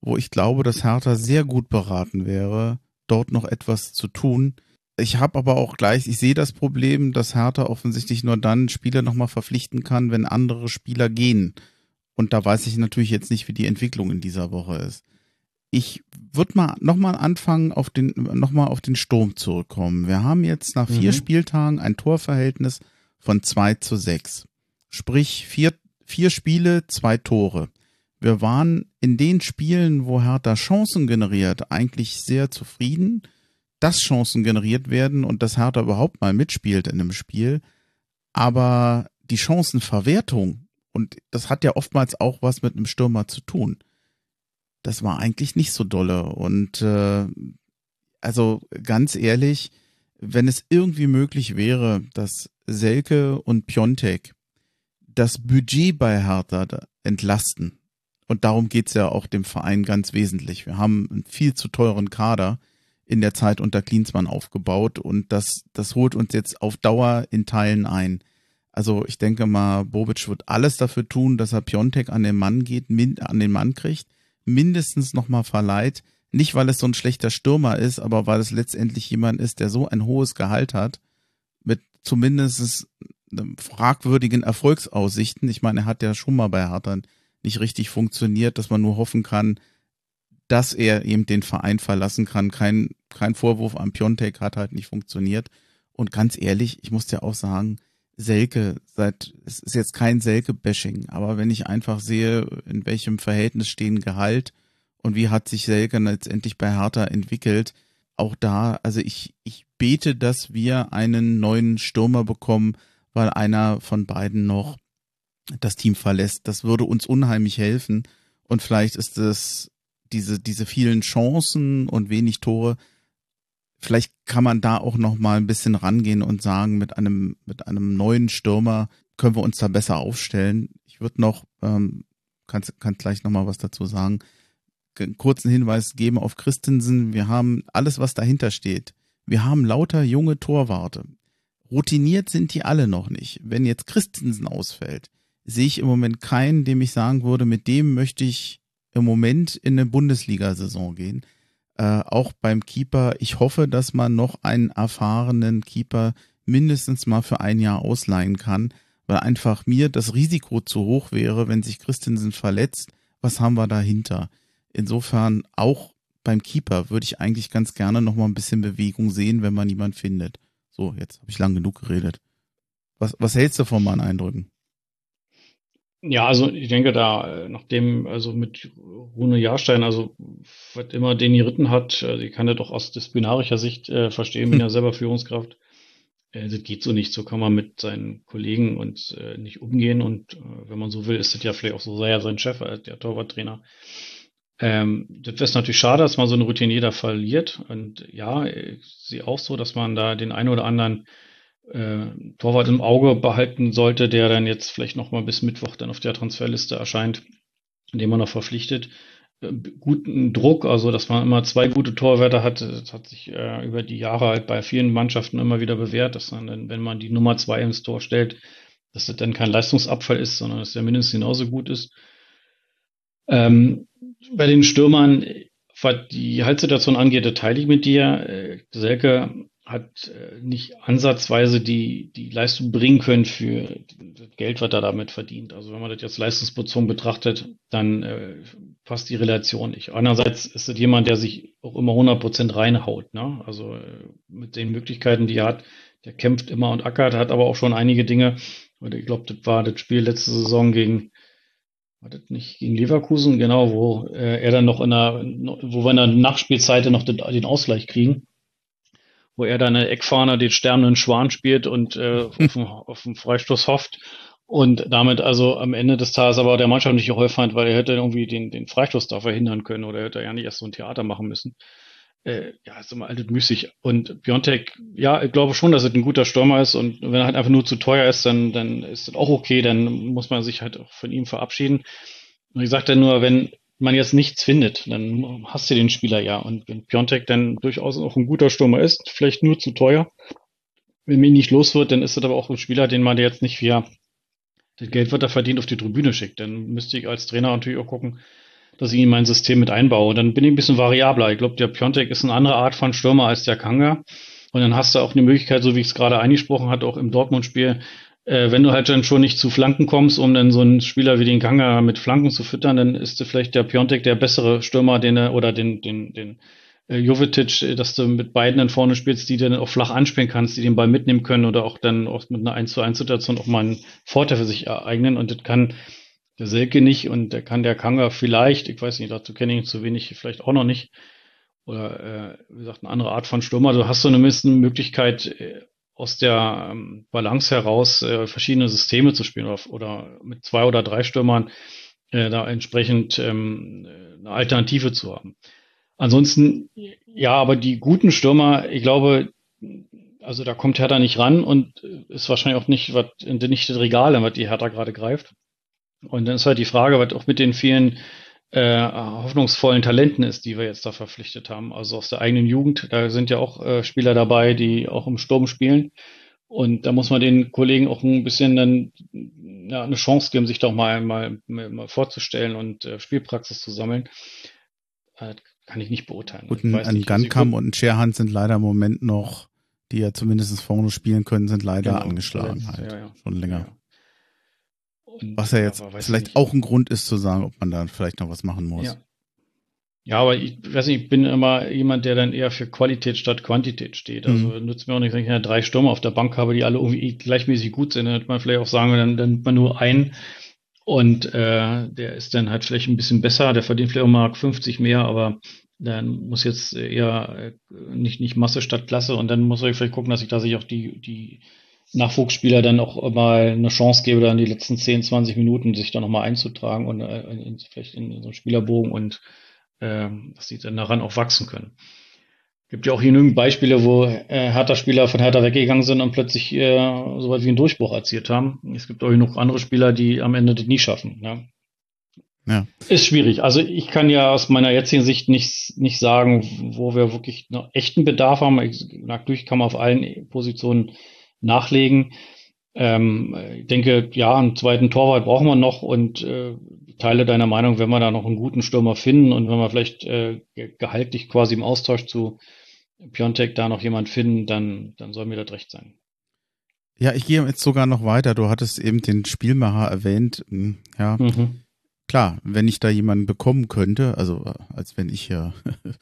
wo ich glaube, dass Hertha sehr gut beraten wäre, dort noch etwas zu tun. Ich habe aber auch gleich, ich sehe das Problem, dass Hertha offensichtlich nur dann Spieler nochmal verpflichten kann, wenn andere Spieler gehen. Und da weiß ich natürlich jetzt nicht, wie die Entwicklung in dieser Woche ist ich würde mal nochmal anfangen, auf den, nochmal auf den Sturm zurückkommen. Wir haben jetzt nach vier mhm. Spieltagen ein Torverhältnis von zwei zu sechs. Sprich, vier, vier Spiele, zwei Tore. Wir waren in den Spielen, wo Hertha Chancen generiert, eigentlich sehr zufrieden, dass Chancen generiert werden und dass Hertha überhaupt mal mitspielt in einem Spiel. Aber die Chancenverwertung, und das hat ja oftmals auch was mit einem Stürmer zu tun, das war eigentlich nicht so dolle. Und äh, also ganz ehrlich, wenn es irgendwie möglich wäre, dass Selke und Piontek das Budget bei Hertha entlasten, und darum geht's ja auch dem Verein ganz wesentlich. Wir haben einen viel zu teuren Kader in der Zeit unter Klinsmann aufgebaut und das, das holt uns jetzt auf Dauer in Teilen ein. Also ich denke mal, Bobic wird alles dafür tun, dass er Piontek an den Mann geht, an den Mann kriegt mindestens nochmal verleiht. Nicht, weil es so ein schlechter Stürmer ist, aber weil es letztendlich jemand ist, der so ein hohes Gehalt hat, mit zumindest fragwürdigen Erfolgsaussichten. Ich meine, er hat ja schon mal bei Hertha nicht richtig funktioniert, dass man nur hoffen kann, dass er eben den Verein verlassen kann. Kein, kein Vorwurf am Piontek hat halt nicht funktioniert. Und ganz ehrlich, ich muss dir auch sagen, Selke, seit, es ist jetzt kein Selke-Bashing, aber wenn ich einfach sehe, in welchem Verhältnis stehen Gehalt und wie hat sich Selke letztendlich bei Hertha entwickelt, auch da, also ich, ich bete, dass wir einen neuen Stürmer bekommen, weil einer von beiden noch das Team verlässt. Das würde uns unheimlich helfen. Und vielleicht ist es diese, diese vielen Chancen und wenig Tore, vielleicht kann man da auch noch mal ein bisschen rangehen und sagen, mit einem, mit einem neuen Stürmer können wir uns da besser aufstellen. Ich würde noch, ähm, kannst, kannst gleich noch mal was dazu sagen, kurzen Hinweis geben auf Christensen. Wir haben alles, was dahinter steht. Wir haben lauter junge Torwarte. Routiniert sind die alle noch nicht. Wenn jetzt Christensen ausfällt, sehe ich im Moment keinen, dem ich sagen würde, mit dem möchte ich im Moment in eine Bundesliga-Saison gehen äh, auch beim Keeper. Ich hoffe, dass man noch einen erfahrenen Keeper mindestens mal für ein Jahr ausleihen kann, weil einfach mir das Risiko zu hoch wäre, wenn sich Christensen verletzt. Was haben wir dahinter? Insofern auch beim Keeper würde ich eigentlich ganz gerne noch mal ein bisschen Bewegung sehen, wenn man niemand findet. So, jetzt habe ich lang genug geredet. Was, was hältst du von meinen Eindrücken? Ja, also ich denke da, äh, nachdem, also mit Rune Jahrstein, also was immer den geritten hat, also ich kann ja doch aus disziplinarischer Sicht äh, verstehen, bin ja <laughs> selber Führungskraft. Äh, das geht so nicht, so kann man mit seinen Kollegen und äh, nicht umgehen und äh, wenn man so will, ist das ja vielleicht auch so sehr sein Chef, äh, der Torwarttrainer. Ähm, das ist natürlich schade, dass man so eine Routine da verliert und ja, ich sehe auch so, dass man da den einen oder anderen äh, Torwart im Auge behalten sollte, der dann jetzt vielleicht noch mal bis Mittwoch dann auf der Transferliste erscheint, indem man noch verpflichtet. Äh, guten Druck, also dass man immer zwei gute Torwärter hat, das hat sich äh, über die Jahre halt bei vielen Mannschaften immer wieder bewährt, dass man dann, wenn man die Nummer zwei ins Tor stellt, dass das dann kein Leistungsabfall ist, sondern dass der mindestens genauso gut ist. Ähm, bei den Stürmern, was die Halssituation angeht, teile ich mit dir. Äh, Selke hat äh, nicht ansatzweise die, die Leistung bringen können für das Geld, was er damit verdient. Also wenn man das jetzt leistungsbezogen betrachtet, dann äh, passt die Relation nicht. Andererseits ist es jemand, der sich auch immer 100% reinhaut. Ne? Also äh, mit den Möglichkeiten, die er hat, der kämpft immer und ackert, hat aber auch schon einige Dinge. Ich glaube, das war das Spiel letzte Saison gegen, war das nicht gegen Leverkusen, genau, wo äh, er dann noch in der, wo wir in der Nachspielzeit noch den, den Ausgleich kriegen wo er dann Eckfahner den sterbenden Schwan spielt und äh, <laughs> auf, den, auf den Freistoß hofft und damit also am Ende des Tages aber der Mannschaft nicht geholfen hat, weil er hätte irgendwie den, den Freistoß da verhindern können oder er hätte ja nicht erst so ein Theater machen müssen. Äh, ja, ist immer altes müßig. Und Biontech, ja, ich glaube schon, dass es ein guter Stürmer ist und wenn er halt einfach nur zu teuer ist, dann, dann ist das auch okay, dann muss man sich halt auch von ihm verabschieden. Und ich sagte nur, wenn man jetzt nichts findet, dann hast du den Spieler ja. Und wenn Piontek dann durchaus auch ein guter Stürmer ist, vielleicht nur zu teuer, wenn ihn nicht los wird, dann ist das aber auch ein Spieler, den man jetzt nicht via das Geld wird er verdient auf die Tribüne schickt. Dann müsste ich als Trainer natürlich auch gucken, dass ich ihn in mein System mit einbaue. Dann bin ich ein bisschen variabler. Ich glaube, der Piontek ist eine andere Art von Stürmer als der Kanga. Und dann hast du auch eine Möglichkeit, so wie ich es gerade angesprochen hatte, auch im Dortmund-Spiel, äh, wenn du halt dann schon nicht zu Flanken kommst, um dann so einen Spieler wie den Ganga mit Flanken zu füttern, dann ist vielleicht der Piontek der bessere Stürmer, den er, oder den, den, den äh, Jovetic, äh, dass du mit beiden dann vorne spielst, die dann auch flach anspielen kannst, die den Ball mitnehmen können oder auch dann auch mit einer 1 zu 1 Situation auch mal einen Vorteil für sich ereignen. Und das kann der Selke nicht und der kann der Kanga vielleicht, ich weiß nicht, dazu kenne ich ihn zu wenig, vielleicht auch noch nicht. Oder äh, wie gesagt, eine andere Art von Stürmer. Du hast so eine Möglichkeit, äh, aus der ähm, Balance heraus äh, verschiedene Systeme zu spielen oder, oder, mit zwei oder drei Stürmern äh, da entsprechend ähm, eine Alternative zu haben. Ansonsten, ja, aber die guten Stürmer, ich glaube, also da kommt Hertha nicht ran und ist wahrscheinlich auch nicht, was, nicht das Regal, was die Hertha gerade greift. Und dann ist halt die Frage, was auch mit den vielen äh, hoffnungsvollen Talenten ist, die wir jetzt da verpflichtet haben. Also aus der eigenen Jugend, da sind ja auch äh, Spieler dabei, die auch im Sturm spielen. Und da muss man den Kollegen auch ein bisschen dann ja, eine Chance geben, sich doch mal, mal, mal vorzustellen und äh, Spielpraxis zu sammeln. Äh, kann ich nicht beurteilen. Gut, ein, ein Gankam und ein Scherhand sind leider im Moment noch, die ja zumindest vorne spielen können, sind leider genau, angeschlagen halt. Ja, ja. Schon länger. Was ja jetzt vielleicht nicht. auch ein Grund ist zu sagen, ob man da vielleicht noch was machen muss. Ja. Ja, aber ich weiß nicht, ich bin immer jemand, der dann eher für Qualität statt Quantität steht. Also mhm. nützt mir auch nicht, wenn ich ja drei Stürmer auf der Bank habe, die alle irgendwie gleichmäßig gut sind. Dann hätte man vielleicht auch sagen, dann, dann nimmt man nur einen und äh, der ist dann halt vielleicht ein bisschen besser, der verdient vielleicht auch mal 50 mehr, aber dann muss jetzt eher äh, nicht, nicht Masse statt Klasse und dann muss ich vielleicht gucken, dass ich da sich auch die, die Nachwuchsspieler dann auch mal eine Chance gebe, dann die letzten 10, 20 Minuten sich da nochmal einzutragen und äh, in, vielleicht in, in so einen Spielerbogen und äh, dass sie dann daran auch wachsen können. Gibt ja auch genügend Beispiele, wo äh, Hertha-Spieler von Hertha weggegangen sind und plötzlich äh, so weit wie einen Durchbruch erzielt haben. Es gibt auch genug andere Spieler, die am Ende das nie schaffen. Ne? Ja. Ist schwierig. Also ich kann ja aus meiner jetzigen Sicht nicht, nicht sagen, wo wir wirklich noch echten Bedarf haben. Ich, natürlich kann man auf allen Positionen nachlegen. Ähm, ich denke, ja, einen zweiten Torwart brauchen wir noch und äh, teile deiner Meinung, wenn wir da noch einen guten Stürmer finden und wenn wir vielleicht äh, gehaltlich quasi im Austausch zu Piontek da noch jemand finden, dann, dann soll mir das recht sein. Ja, ich gehe jetzt sogar noch weiter. Du hattest eben den Spielmacher erwähnt. Hm, ja, mhm. klar, wenn ich da jemanden bekommen könnte, also äh, als wenn ich ja <laughs>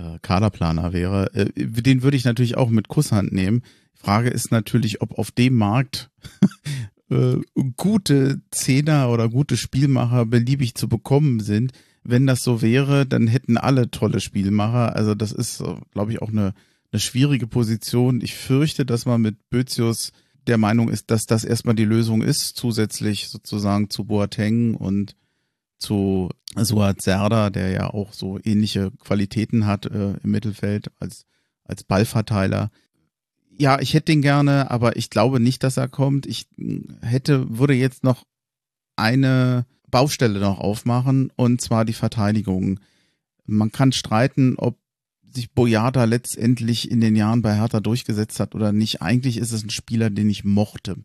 äh, Kaderplaner wäre, äh, den würde ich natürlich auch mit Kusshand nehmen. Frage ist natürlich, ob auf dem Markt <laughs> äh, gute Zehner oder gute Spielmacher beliebig zu bekommen sind. Wenn das so wäre, dann hätten alle tolle Spielmacher. Also das ist, glaube ich, auch eine, eine schwierige Position. Ich fürchte, dass man mit Bözius der Meinung ist, dass das erstmal die Lösung ist, zusätzlich sozusagen zu Boateng und zu Suat Serda, der ja auch so ähnliche Qualitäten hat äh, im Mittelfeld als, als Ballverteiler ja, ich hätte den gerne, aber ich glaube nicht, dass er kommt. Ich hätte, würde jetzt noch eine Baustelle noch aufmachen und zwar die Verteidigung. Man kann streiten, ob sich Boyata letztendlich in den Jahren bei Hertha durchgesetzt hat oder nicht. Eigentlich ist es ein Spieler, den ich mochte.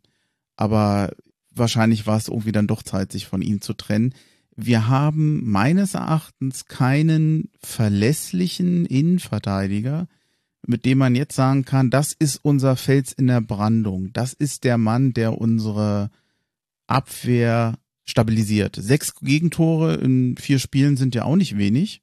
Aber wahrscheinlich war es irgendwie dann doch Zeit, sich von ihm zu trennen. Wir haben meines Erachtens keinen verlässlichen Innenverteidiger, mit dem man jetzt sagen kann, das ist unser Fels in der Brandung. Das ist der Mann, der unsere Abwehr stabilisiert. Sechs Gegentore in vier Spielen sind ja auch nicht wenig.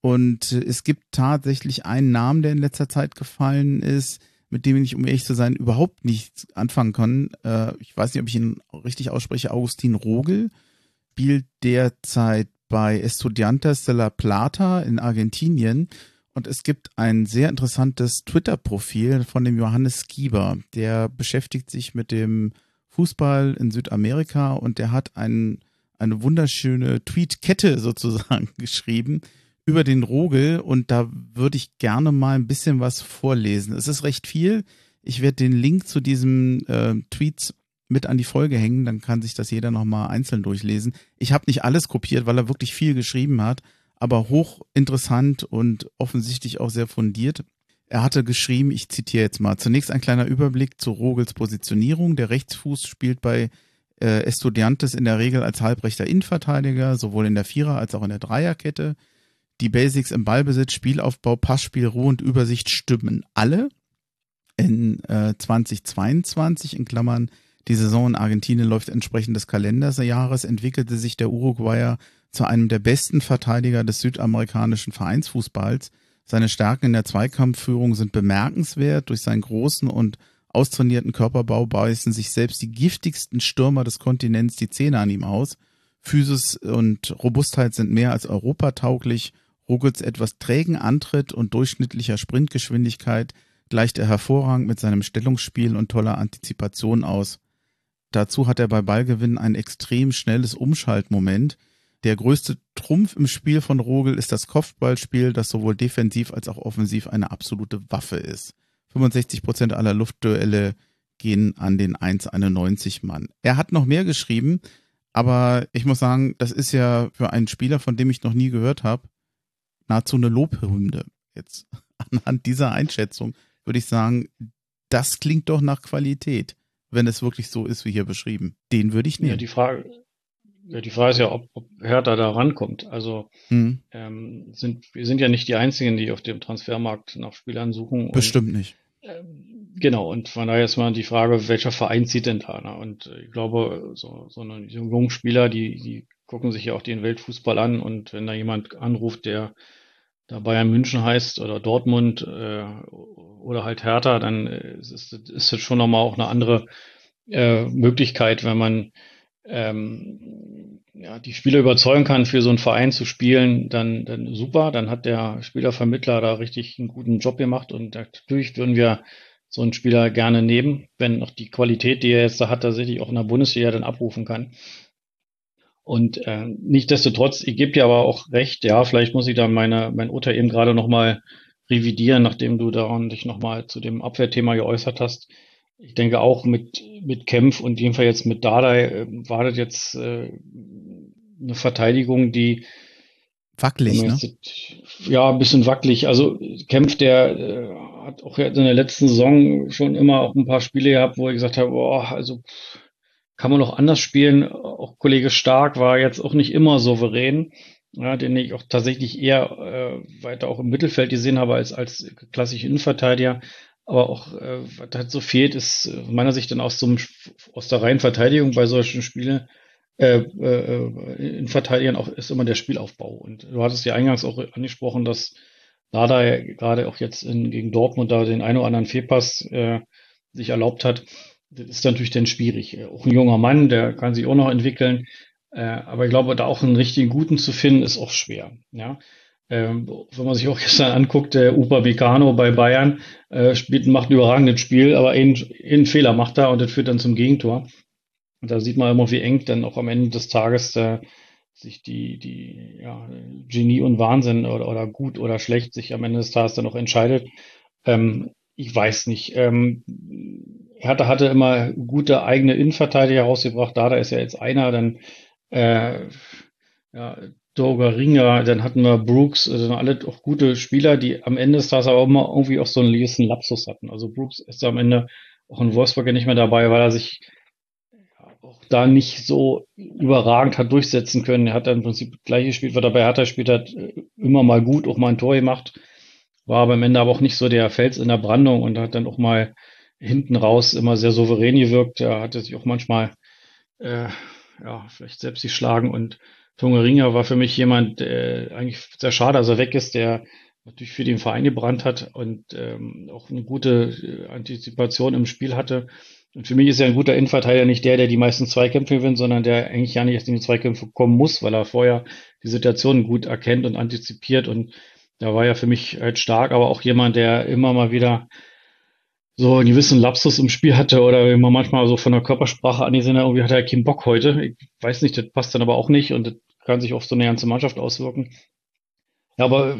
Und es gibt tatsächlich einen Namen, der in letzter Zeit gefallen ist, mit dem ich, um ehrlich zu sein, überhaupt nichts anfangen kann. Äh, ich weiß nicht, ob ich ihn richtig ausspreche. Augustin Rogel spielt derzeit bei Estudiantes de la Plata in Argentinien Und es gibt ein sehr interessantes Twitter-Profil von dem Johannes Gieber. Der beschäftigt sich mit dem Fußball in Südamerika und der hat ein, eine wunderschöne Tweetkette <laughs> sozusagen geschrieben über den Rogel und da würde ich gerne mal ein bisschen was vorlesen. Es ist recht viel. Ich werde den Link zu diesem äh, Tweet mit an die Folge hängen, dann kann sich das jeder nochmal einzeln durchlesen. Ich habe nicht alles kopiert, weil er wirklich viel geschrieben hat, aber hochinteressant und offensichtlich auch sehr fundiert. Er hatte geschrieben, ich zitiere jetzt mal, zunächst ein kleiner Überblick zu Rogels Positionierung. Der Rechtsfuß spielt bei äh, Estudiantes in der Regel als halbrechter Innenverteidiger, sowohl in der Vierer- als auch in der Dreierkette. Die Basics im Ballbesitz, Spielaufbau, Passspiel, Ruhe und Übersicht stimmen alle. In äh, 2022, in Klammern, die Saison in Argentinien läuft entsprechend des Kalenderjahres, entwickelte sich der Uruguayer zu einem der besten Verteidiger des südamerikanischen Vereinsfußballs. Seine Stärken in der Zweikampfführung sind bemerkenswert. Durch seinen großen und austrainierten Körperbau beißen sich selbst die giftigsten Stürmer des Kontinents die Zähne an ihm aus. Physis und Robustheit sind mehr als europatauglich. Rogels etwas trägen Antritt und durchschnittlicher Sprintgeschwindigkeit gleicht er hervorragend mit seinem Stellungsspiel und toller Antizipation aus. Dazu hat er bei Ballgewinn ein extrem schnelles Umschaltmoment. Der größte Trumpf im Spiel von Rogel ist das Kopfballspiel, das sowohl defensiv als auch offensiv eine absolute Waffe ist. 65 Prozent aller Luftduelle gehen an den 1,91 Mann. Er hat noch mehr geschrieben, aber ich muss sagen, das ist ja für einen Spieler, von dem ich noch nie gehört habe, nahezu eine Lobhymne. Jetzt <laughs> anhand dieser Einschätzung würde ich sagen, das klingt doch nach Qualität wenn es wirklich so ist, wie hier beschrieben. Den würde ich nehmen. Ja, die Frage, ja, die Frage ist ja, ob, ob Hertha da rankommt. Also hm. ähm, sind, wir sind ja nicht die Einzigen, die auf dem Transfermarkt nach Spielern suchen. Bestimmt und, nicht. Ähm, genau, und von daher ist mal die Frage, welcher Verein zieht denn da? Ne? Und ich glaube, so, so eine jungen Spieler, die, die gucken sich ja auch den Weltfußball an und wenn da jemand anruft, der da Bayern München heißt oder Dortmund äh, oder halt Hertha, dann äh, ist, ist das schon nochmal auch eine andere äh, Möglichkeit, wenn man ähm, ja, die Spieler überzeugen kann, für so einen Verein zu spielen, dann, dann super, dann hat der Spielervermittler da richtig einen guten Job gemacht und natürlich würden wir so einen Spieler gerne nehmen, wenn auch die Qualität, die er jetzt da hat, tatsächlich auch in der Bundesliga dann abrufen kann. Und äh, nichtdestotrotz, ich gebe dir aber auch recht, ja, vielleicht muss ich da meine, mein Urteil eben gerade nochmal revidieren, nachdem du daran dich nochmal zu dem Abwehrthema geäußert hast. Ich denke auch mit, mit Kempf und jedenfalls jetzt mit Dardai äh, war das jetzt äh, eine Verteidigung, die wackelig, ne? Ja, ein bisschen wackelig. Also Kempf, der äh, hat auch in der letzten Saison schon immer auch ein paar Spiele gehabt, wo ich gesagt habe, boah, also pff, kann man noch anders spielen. Auch Kollege Stark war jetzt auch nicht immer souverän, ja, den ich auch tatsächlich eher äh, weiter auch im Mittelfeld gesehen habe als als klassische Innenverteidiger. Aber auch, äh, was halt so fehlt, ist äh, meiner Sicht dann aus, so einem, aus der reinen Verteidigung bei solchen Spielen, äh, äh, in Verteidigern auch ist immer der Spielaufbau. Und du hattest ja eingangs auch angesprochen, dass Dada gerade auch jetzt in, gegen Dortmund da den einen oder anderen Fehlpass äh, sich erlaubt hat das ist natürlich dann schwierig. Auch ein junger Mann, der kann sich auch noch entwickeln. Äh, aber ich glaube, da auch einen richtigen Guten zu finden, ist auch schwer. Ja. Ähm, wenn man sich auch <laughs> gestern anguckt, der Upa Vicano bei Bayern äh, spielt, macht ein überragendes Spiel, aber einen, Fehler macht er und das führt dann zum Gegentor. Und da sieht man immer, wie eng dann auch am Ende des Tages äh, sich die, die ja, Genie und Wahnsinn oder, oder gut oder schlecht sich am Ende des Tages dann auch entscheidet. Ähm, ich weiß nicht. Hertha hatte immer gute eigene Innenverteidiger rausgebracht. Da, da ist ja jetzt einer, dann äh, ja, Doger Ringer, dann hatten wir Brooks, also alle auch gute Spieler, die am Ende des Tages aber auch immer irgendwie auch so einen gewissen Lapsus hatten. Also Brooks ist am Ende auch in Wolfsburg ja nicht mehr dabei, weil er sich auch da nicht so überragend hat durchsetzen können. Er hat dann im Prinzip gleich gespielt, was er bei Hertha gespielt hat, immer mal gut, auch mal ein Tor gemacht, war aber am Ende aber auch nicht so der Fels in der Brandung und hat dann auch mal hinten raus immer sehr souverän gewirkt. Er hatte sich auch manchmal äh, ja, vielleicht selbst sich schlagen und Tongeringa war für mich jemand, äh, eigentlich sehr schade, dass er weg ist, der natürlich für den Verein gebrannt hat und ähm, auch eine gute äh, Antizipation im Spiel hatte. Und für mich ist er ein guter Innenverteidiger nicht der, der die meisten Zweikämpfe gewinnt, sondern der eigentlich ja nicht erst in die Zweikämpfe kommen muss, weil er vorher die Situation gut erkennt und antizipiert und Da war ja für mich halt stark, aber auch jemand, der immer mal wieder so einen gewissen Lapsus im Spiel hatte oder immer manchmal so von der Körpersprache angesehen hat, irgendwie hat er keinen Bock heute. Ich weiß nicht, das passt dann aber auch nicht und das kann sich auf so eine ganze Mannschaft auswirken. Ja, aber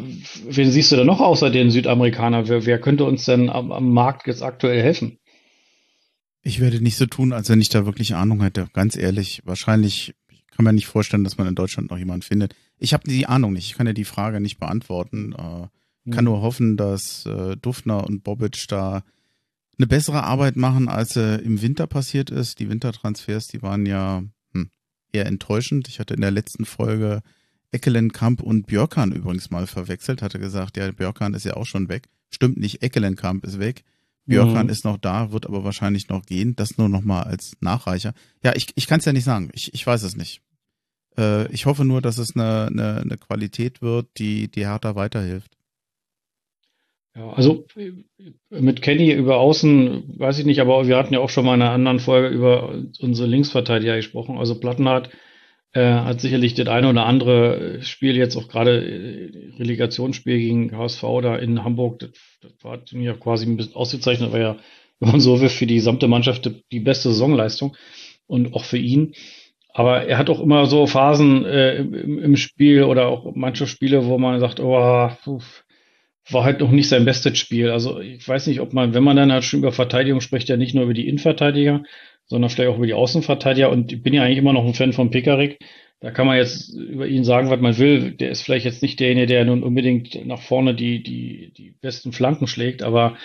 wen siehst du denn noch außer den Südamerikaner? Wer, wer könnte uns denn am, am Markt jetzt aktuell helfen? Ich werde nicht so tun, als wenn ich da wirklich Ahnung hätte. Ganz ehrlich, wahrscheinlich kann man nicht vorstellen, dass man in Deutschland noch jemanden findet. Ich habe die Ahnung nicht. Ich kann ja die Frage nicht beantworten. Äh, kann mhm. nur hoffen, dass äh, Dufner und Bobic da eine bessere Arbeit machen, als äh, im Winter passiert ist. Die Wintertransfers, die waren ja hm, eher enttäuschend. Ich hatte in der letzten Folge Eckelenkamp und Björkan übrigens mal verwechselt, hatte gesagt, ja, Björkan ist ja auch schon weg. Stimmt nicht, Eckelenkamp ist weg. Björkan mhm. ist noch da, wird aber wahrscheinlich noch gehen. Das nur noch mal als Nachreicher. Ja, ich, ich kann es ja nicht sagen. Ich, ich weiß es nicht. Äh, ich hoffe nur, dass es eine, eine, eine Qualität wird, die, die Hertha weiterhilft. Ja, also mit Kenny über Außen weiß ich nicht, aber wir hatten ja auch schon mal in einer anderen Folge über unsere Linksverteidiger gesprochen. Also Plattenhardt äh, hat sicherlich das eine oder andere Spiel jetzt auch gerade äh, Relegationsspiel gegen HSV da in Hamburg, das, das war ja quasi ein bisschen ausgezeichnet, war ja, <laughs> wenn man so will, für die gesamte Mannschaft die beste Saisonleistung und auch für ihn. Aber er hat auch immer so Phasen äh, im, im, Spiel oder auch manche Spiele, wo man sagt, oh, pf, war halt noch nicht sein bestes Spiel. Also ich weiß nicht, ob man, wenn man dann halt schon über Verteidigung spricht, ja nicht nur über die Innenverteidiger, sondern vielleicht auch über die Außenverteidiger. Und ich bin ja eigentlich immer noch ein Fan von Pekarik. Da kann man jetzt über ihn sagen, was man will. Der ist vielleicht jetzt nicht derjenige, der nun unbedingt nach vorne die, die, die besten Flanken schlägt, aber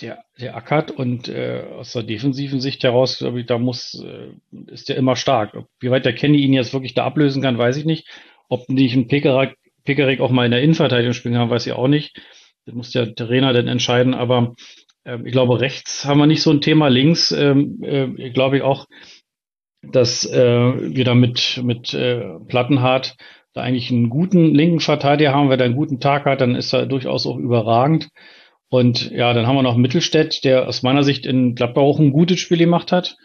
der, der ackert und äh, aus der defensiven Sicht heraus, glaube ich, da muss, äh, ist der immer stark. Wie weit der Kenny ihn jetzt wirklich da ablösen kann, weiß ich nicht. Ob nicht ein Pekarik Pickerick auch mal in der Innenverteidigung spielen kann, weiß ich auch nicht. Das muss der Trainer dann entscheiden. Aber äh, ich glaube, rechts haben wir nicht so ein Thema. Links ähm, äh, glaube ich auch, dass äh, wir da mit, mit äh, Plattenhardt da eigentlich einen guten linken Verteidiger haben. Wer da einen guten Tag hat, dann ist er durchaus auch überragend. Und ja, dann haben wir noch Mittelstädt, der aus meiner Sicht in Gladbach auch ein gutes Spiel gemacht hat.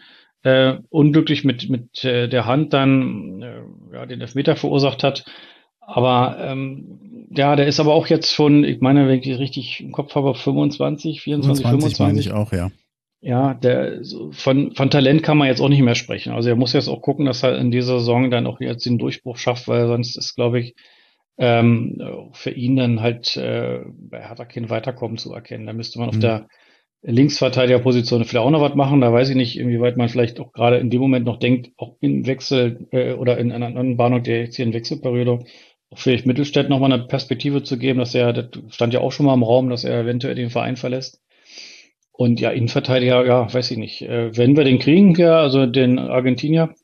Äh, unglücklich mit, mit äh, der Hand dann äh, ja, den Elfmeter verursacht hat. Aber ähm, ja, der ist aber auch jetzt schon, ich meine, wenn ich richtig im Kopf habe, 25, 24, 25. 25 meine ich auch, ja. Ja, der von, von Talent kann man jetzt auch nicht mehr sprechen. Also er muss jetzt auch gucken, dass er in dieser Saison dann auch jetzt den Durchbruch schafft, weil sonst ist, glaube ich, ähm, für ihn dann halt äh, bei Hertha kein Weiterkommen zu erkennen. Da müsste man auf mhm. der Linksverteidigerposition vielleicht auch noch was machen. Da weiß ich nicht, inwieweit man vielleicht auch gerade in dem Moment noch denkt, auch in Wechsel äh, oder in einer anderen Bahnung, der jetzt hier in Wechselperiode auch vielleicht Mittelstädt nochmal eine Perspektive zu geben, dass er, das stand ja auch schon mal im Raum, dass er eventuell den Verein verlässt. Und ja, Innenverteidiger, ja, weiß ich nicht. Äh, wenn wir den kriegen, ja, also den Argentinier,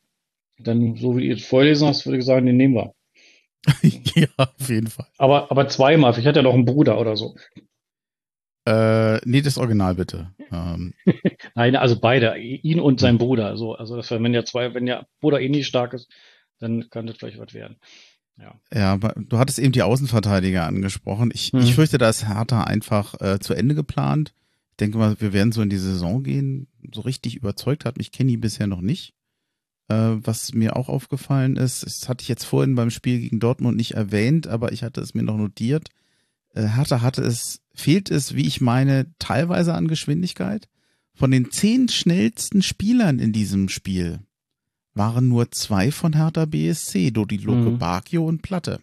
dann, so wie ihr es vorlesen hast, würde ich sagen, den nehmen wir. <laughs> ja, auf jeden Fall. Aber, aber zweimal, ich hatte ja noch einen Bruder oder so. Äh, nee, das Original bitte. Ähm. <laughs> Nein, also beide, ihn und sein Bruder. So, also das wenn ja zwei, wenn der Bruder eh nicht stark ist, dann kann das vielleicht was werden. Ja. du hattest eben die Außenverteidiger angesprochen. Ich, hm. ich fürchte, da ist Hertha einfach äh, zu Ende geplant. Ich denke mal, wir werden so in die Saison gehen. So richtig überzeugt hat mich Kenny bisher noch nicht. Äh, was mir auch aufgefallen ist, das hatte ich jetzt vorhin beim Spiel gegen Dortmund nicht erwähnt, aber ich hatte es mir noch notiert. Äh, Hertha hatte es, fehlt es, wie ich meine, teilweise an Geschwindigkeit. Von den zehn schnellsten Spielern in diesem Spiel waren nur zwei von Hertha BSC, Dodi Luke mhm. Bakio und Platte.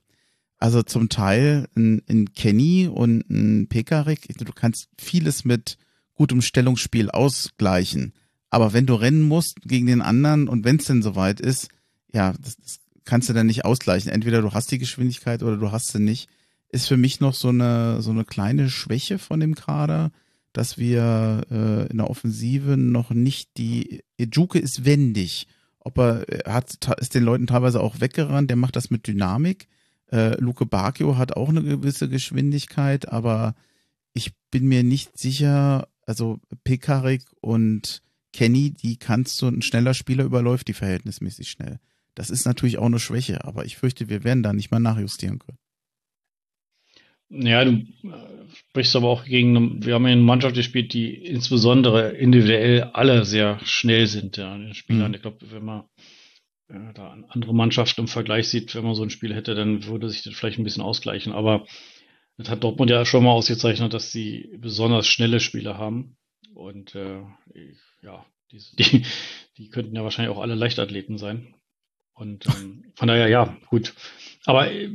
Also zum Teil ein, ein Kenny und ein Pekarik. Du kannst vieles mit gutem Stellungsspiel ausgleichen. Aber wenn du rennen musst gegen den anderen und wenn es denn soweit ist, ja, das, das kannst du dann nicht ausgleichen. Entweder du hast die Geschwindigkeit oder du hast sie nicht. Ist für mich noch so eine, so eine kleine Schwäche von dem Kader, dass wir äh, in der Offensive noch nicht die, Ejuke ist wendig ob er, er hat, ist den Leuten teilweise auch weggerannt, der macht das mit Dynamik. Äh, Luke Bacchio hat auch eine gewisse Geschwindigkeit, aber ich bin mir nicht sicher, also Pekarik und Kenny, die kannst du, ein schneller Spieler überläuft die verhältnismäßig schnell. Das ist natürlich auch eine Schwäche, aber ich fürchte, wir werden da nicht mal nachjustieren können. Ja, du sprichst aber auch gegen eine, wir haben ja eine Mannschaft gespielt, die insbesondere individuell alle sehr schnell sind, ja, den Spielern. Mhm. Ich glaube, wenn man ja, da andere Mannschaften im Vergleich sieht, wenn man so ein Spiel hätte, dann würde sich das vielleicht ein bisschen ausgleichen. Aber Das hat Dortmund ja schon mal ausgezeichnet, dass sie besonders schnelle Spieler haben. Und äh, ja, die, <laughs> die, die könnten ja wahrscheinlich auch alle Leichtathleten sein. Und ähm, von daher, ja, gut. Aber äh,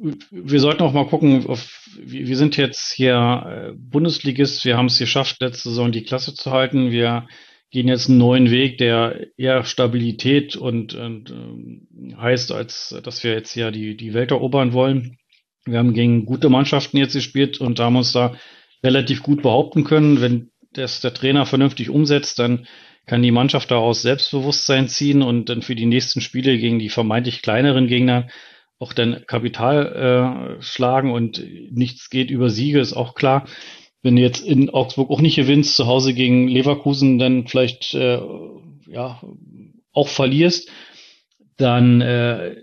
wir sollten auch mal gucken, auf, wir sind jetzt hier äh, Bundesligist, wir haben es geschafft, letzte Saison die Klasse zu halten. Wir gehen jetzt einen neuen Weg, der eher Stabilität und, und äh, heißt, als dass wir jetzt ja die, die Welt erobern wollen. Wir haben gegen gute Mannschaften jetzt gespielt und haben uns da relativ gut behaupten können. Wenn das der Trainer vernünftig umsetzt, dann kann die Mannschaft daraus Selbstbewusstsein ziehen und dann für die nächsten Spiele gegen die vermeintlich kleineren Gegner auch dann Kapital äh, schlagen und nichts geht über Siege, ist auch klar. Wenn du jetzt in Augsburg auch nicht gewinnst, zu Hause gegen Leverkusen dann vielleicht äh, ja auch verlierst, dann äh,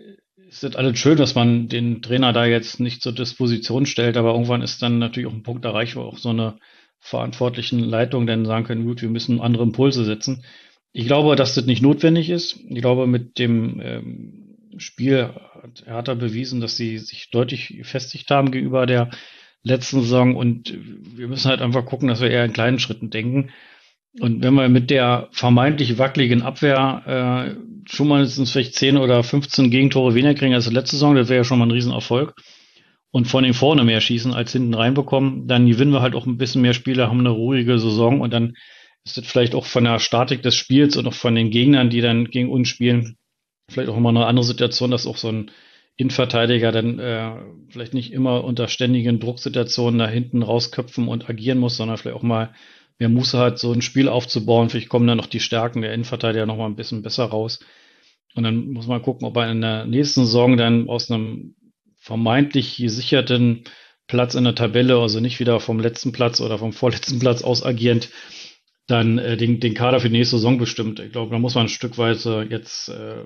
ist das alles schön, dass man den Trainer da jetzt nicht zur Disposition stellt, aber irgendwann ist dann natürlich auch ein Punkt erreicht, wo auch so eine verantwortlichen Leitung dann sagen können, gut, wir müssen andere Impulse setzen. Ich glaube, dass das nicht notwendig ist. Ich glaube, mit dem ähm, Spiel hat Hertha bewiesen, dass sie sich deutlich gefestigt haben gegenüber der letzten Saison und wir müssen halt einfach gucken, dass wir eher in kleinen Schritten denken. Und wenn wir mit der vermeintlich wackeligen Abwehr äh, schon mal vielleicht 10 oder 15 Gegentore weniger kriegen als letzte Saison, das wäre ja schon mal ein Riesenerfolg. Und von den vorne mehr schießen als hinten reinbekommen, dann gewinnen wir halt auch ein bisschen mehr Spiele, haben eine ruhige Saison und dann ist das vielleicht auch von der Statik des Spiels und auch von den Gegnern, die dann gegen uns spielen, vielleicht auch immer eine andere Situation, dass auch so ein Innenverteidiger dann äh, vielleicht nicht immer unter ständigen Drucksituationen da hinten rausköpfen und agieren muss, sondern vielleicht auch mal mehr Muße hat, so ein Spiel aufzubauen. Vielleicht kommen dann noch die Stärken der Innenverteidiger noch mal ein bisschen besser raus. Und dann muss man gucken, ob er in der nächsten Saison dann aus einem vermeintlich gesicherten Platz in der Tabelle, also nicht wieder vom letzten Platz oder vom vorletzten Platz aus agierend, dann äh, den, den Kader für die nächste Saison bestimmt. Ich glaube, da muss man ein Stückweise jetzt äh,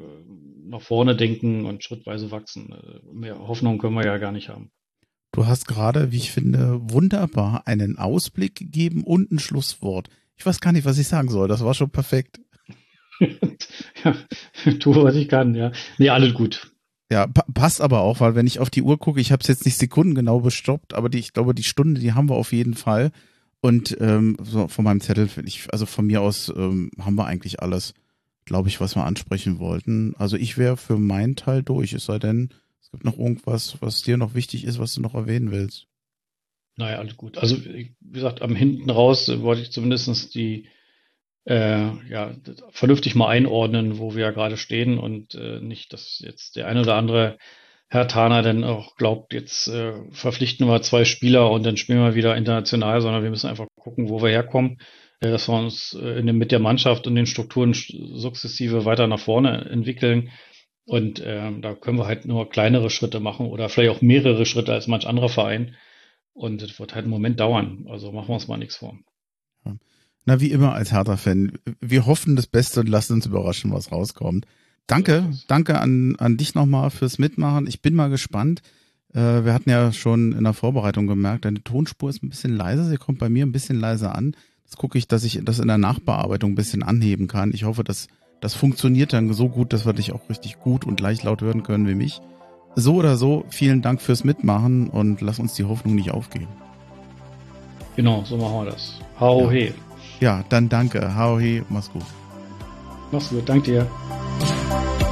nach vorne denken und schrittweise wachsen. Äh, mehr Hoffnung können wir ja gar nicht haben. Du hast gerade, wie ich finde, wunderbar einen Ausblick gegeben und ein Schlusswort. Ich weiß gar nicht, was ich sagen soll. Das war schon perfekt. ja, <laughs> tu, was ich kann, ja. Nee, alles gut. Ja, pa passt aber auch, weil wenn ich auf die Uhr gucke, ich habe es jetzt nicht sekundengenau bestoppt, aber die, ich glaube, die Stunde, die haben wir auf jeden Fall. Und ähm, so von meinem Zettel, ich, also von mir aus ähm, haben wir eigentlich alles, glaube ich, was wir ansprechen wollten. Also ich wäre für meinen Teil durch, es sei denn, es gibt noch irgendwas, was dir noch wichtig ist, was du noch erwähnen willst. Naja, alles gut. Also, wie gesagt, am hinten raus wollte ich zumindest die äh, ja, vernünftig mal einordnen, wo wir ja gerade stehen und äh, nicht, dass jetzt der eine oder andere Herr Tana denn auch glaubt, jetzt äh, verpflichten wir zwei Spieler und dann spielen wir wieder international, sondern wir müssen einfach gucken, wo wir herkommen, äh, dass wir uns äh, dem, mit der Mannschaft und den Strukturen sukzessive weiter nach vorne entwickeln. Und äh, da können wir halt nur kleinere Schritte machen oder vielleicht auch mehrere Schritte als manch anderer Verein. Und das wird halt einen Moment dauern. Also machen wir uns mal nichts vor. Na, wie immer als Hertha-Fan. Wir hoffen das Beste und lassen uns überraschen, was rauskommt. Danke, danke an, an dich nochmal fürs Mitmachen. Ich bin mal gespannt. Äh, wir hatten ja schon in der Vorbereitung gemerkt, deine Tonspur ist ein bisschen leiser. Sie kommt bei mir ein bisschen leiser an. Jetzt gucke ich, dass ich das in der Nachbearbeitung ein bisschen anheben kann. Ich hoffe, dass das funktioniert dann so gut, dass wir dich auch richtig gut und leicht laut hören können wie mich. So oder so, vielen Dank fürs Mitmachen und lass uns die Hoffnung nicht aufgeben. Genau, so machen wir das. Hau ja. he. Ja, dann danke. Hau he, mach's gut. Mach's gut, danke dir. Bye.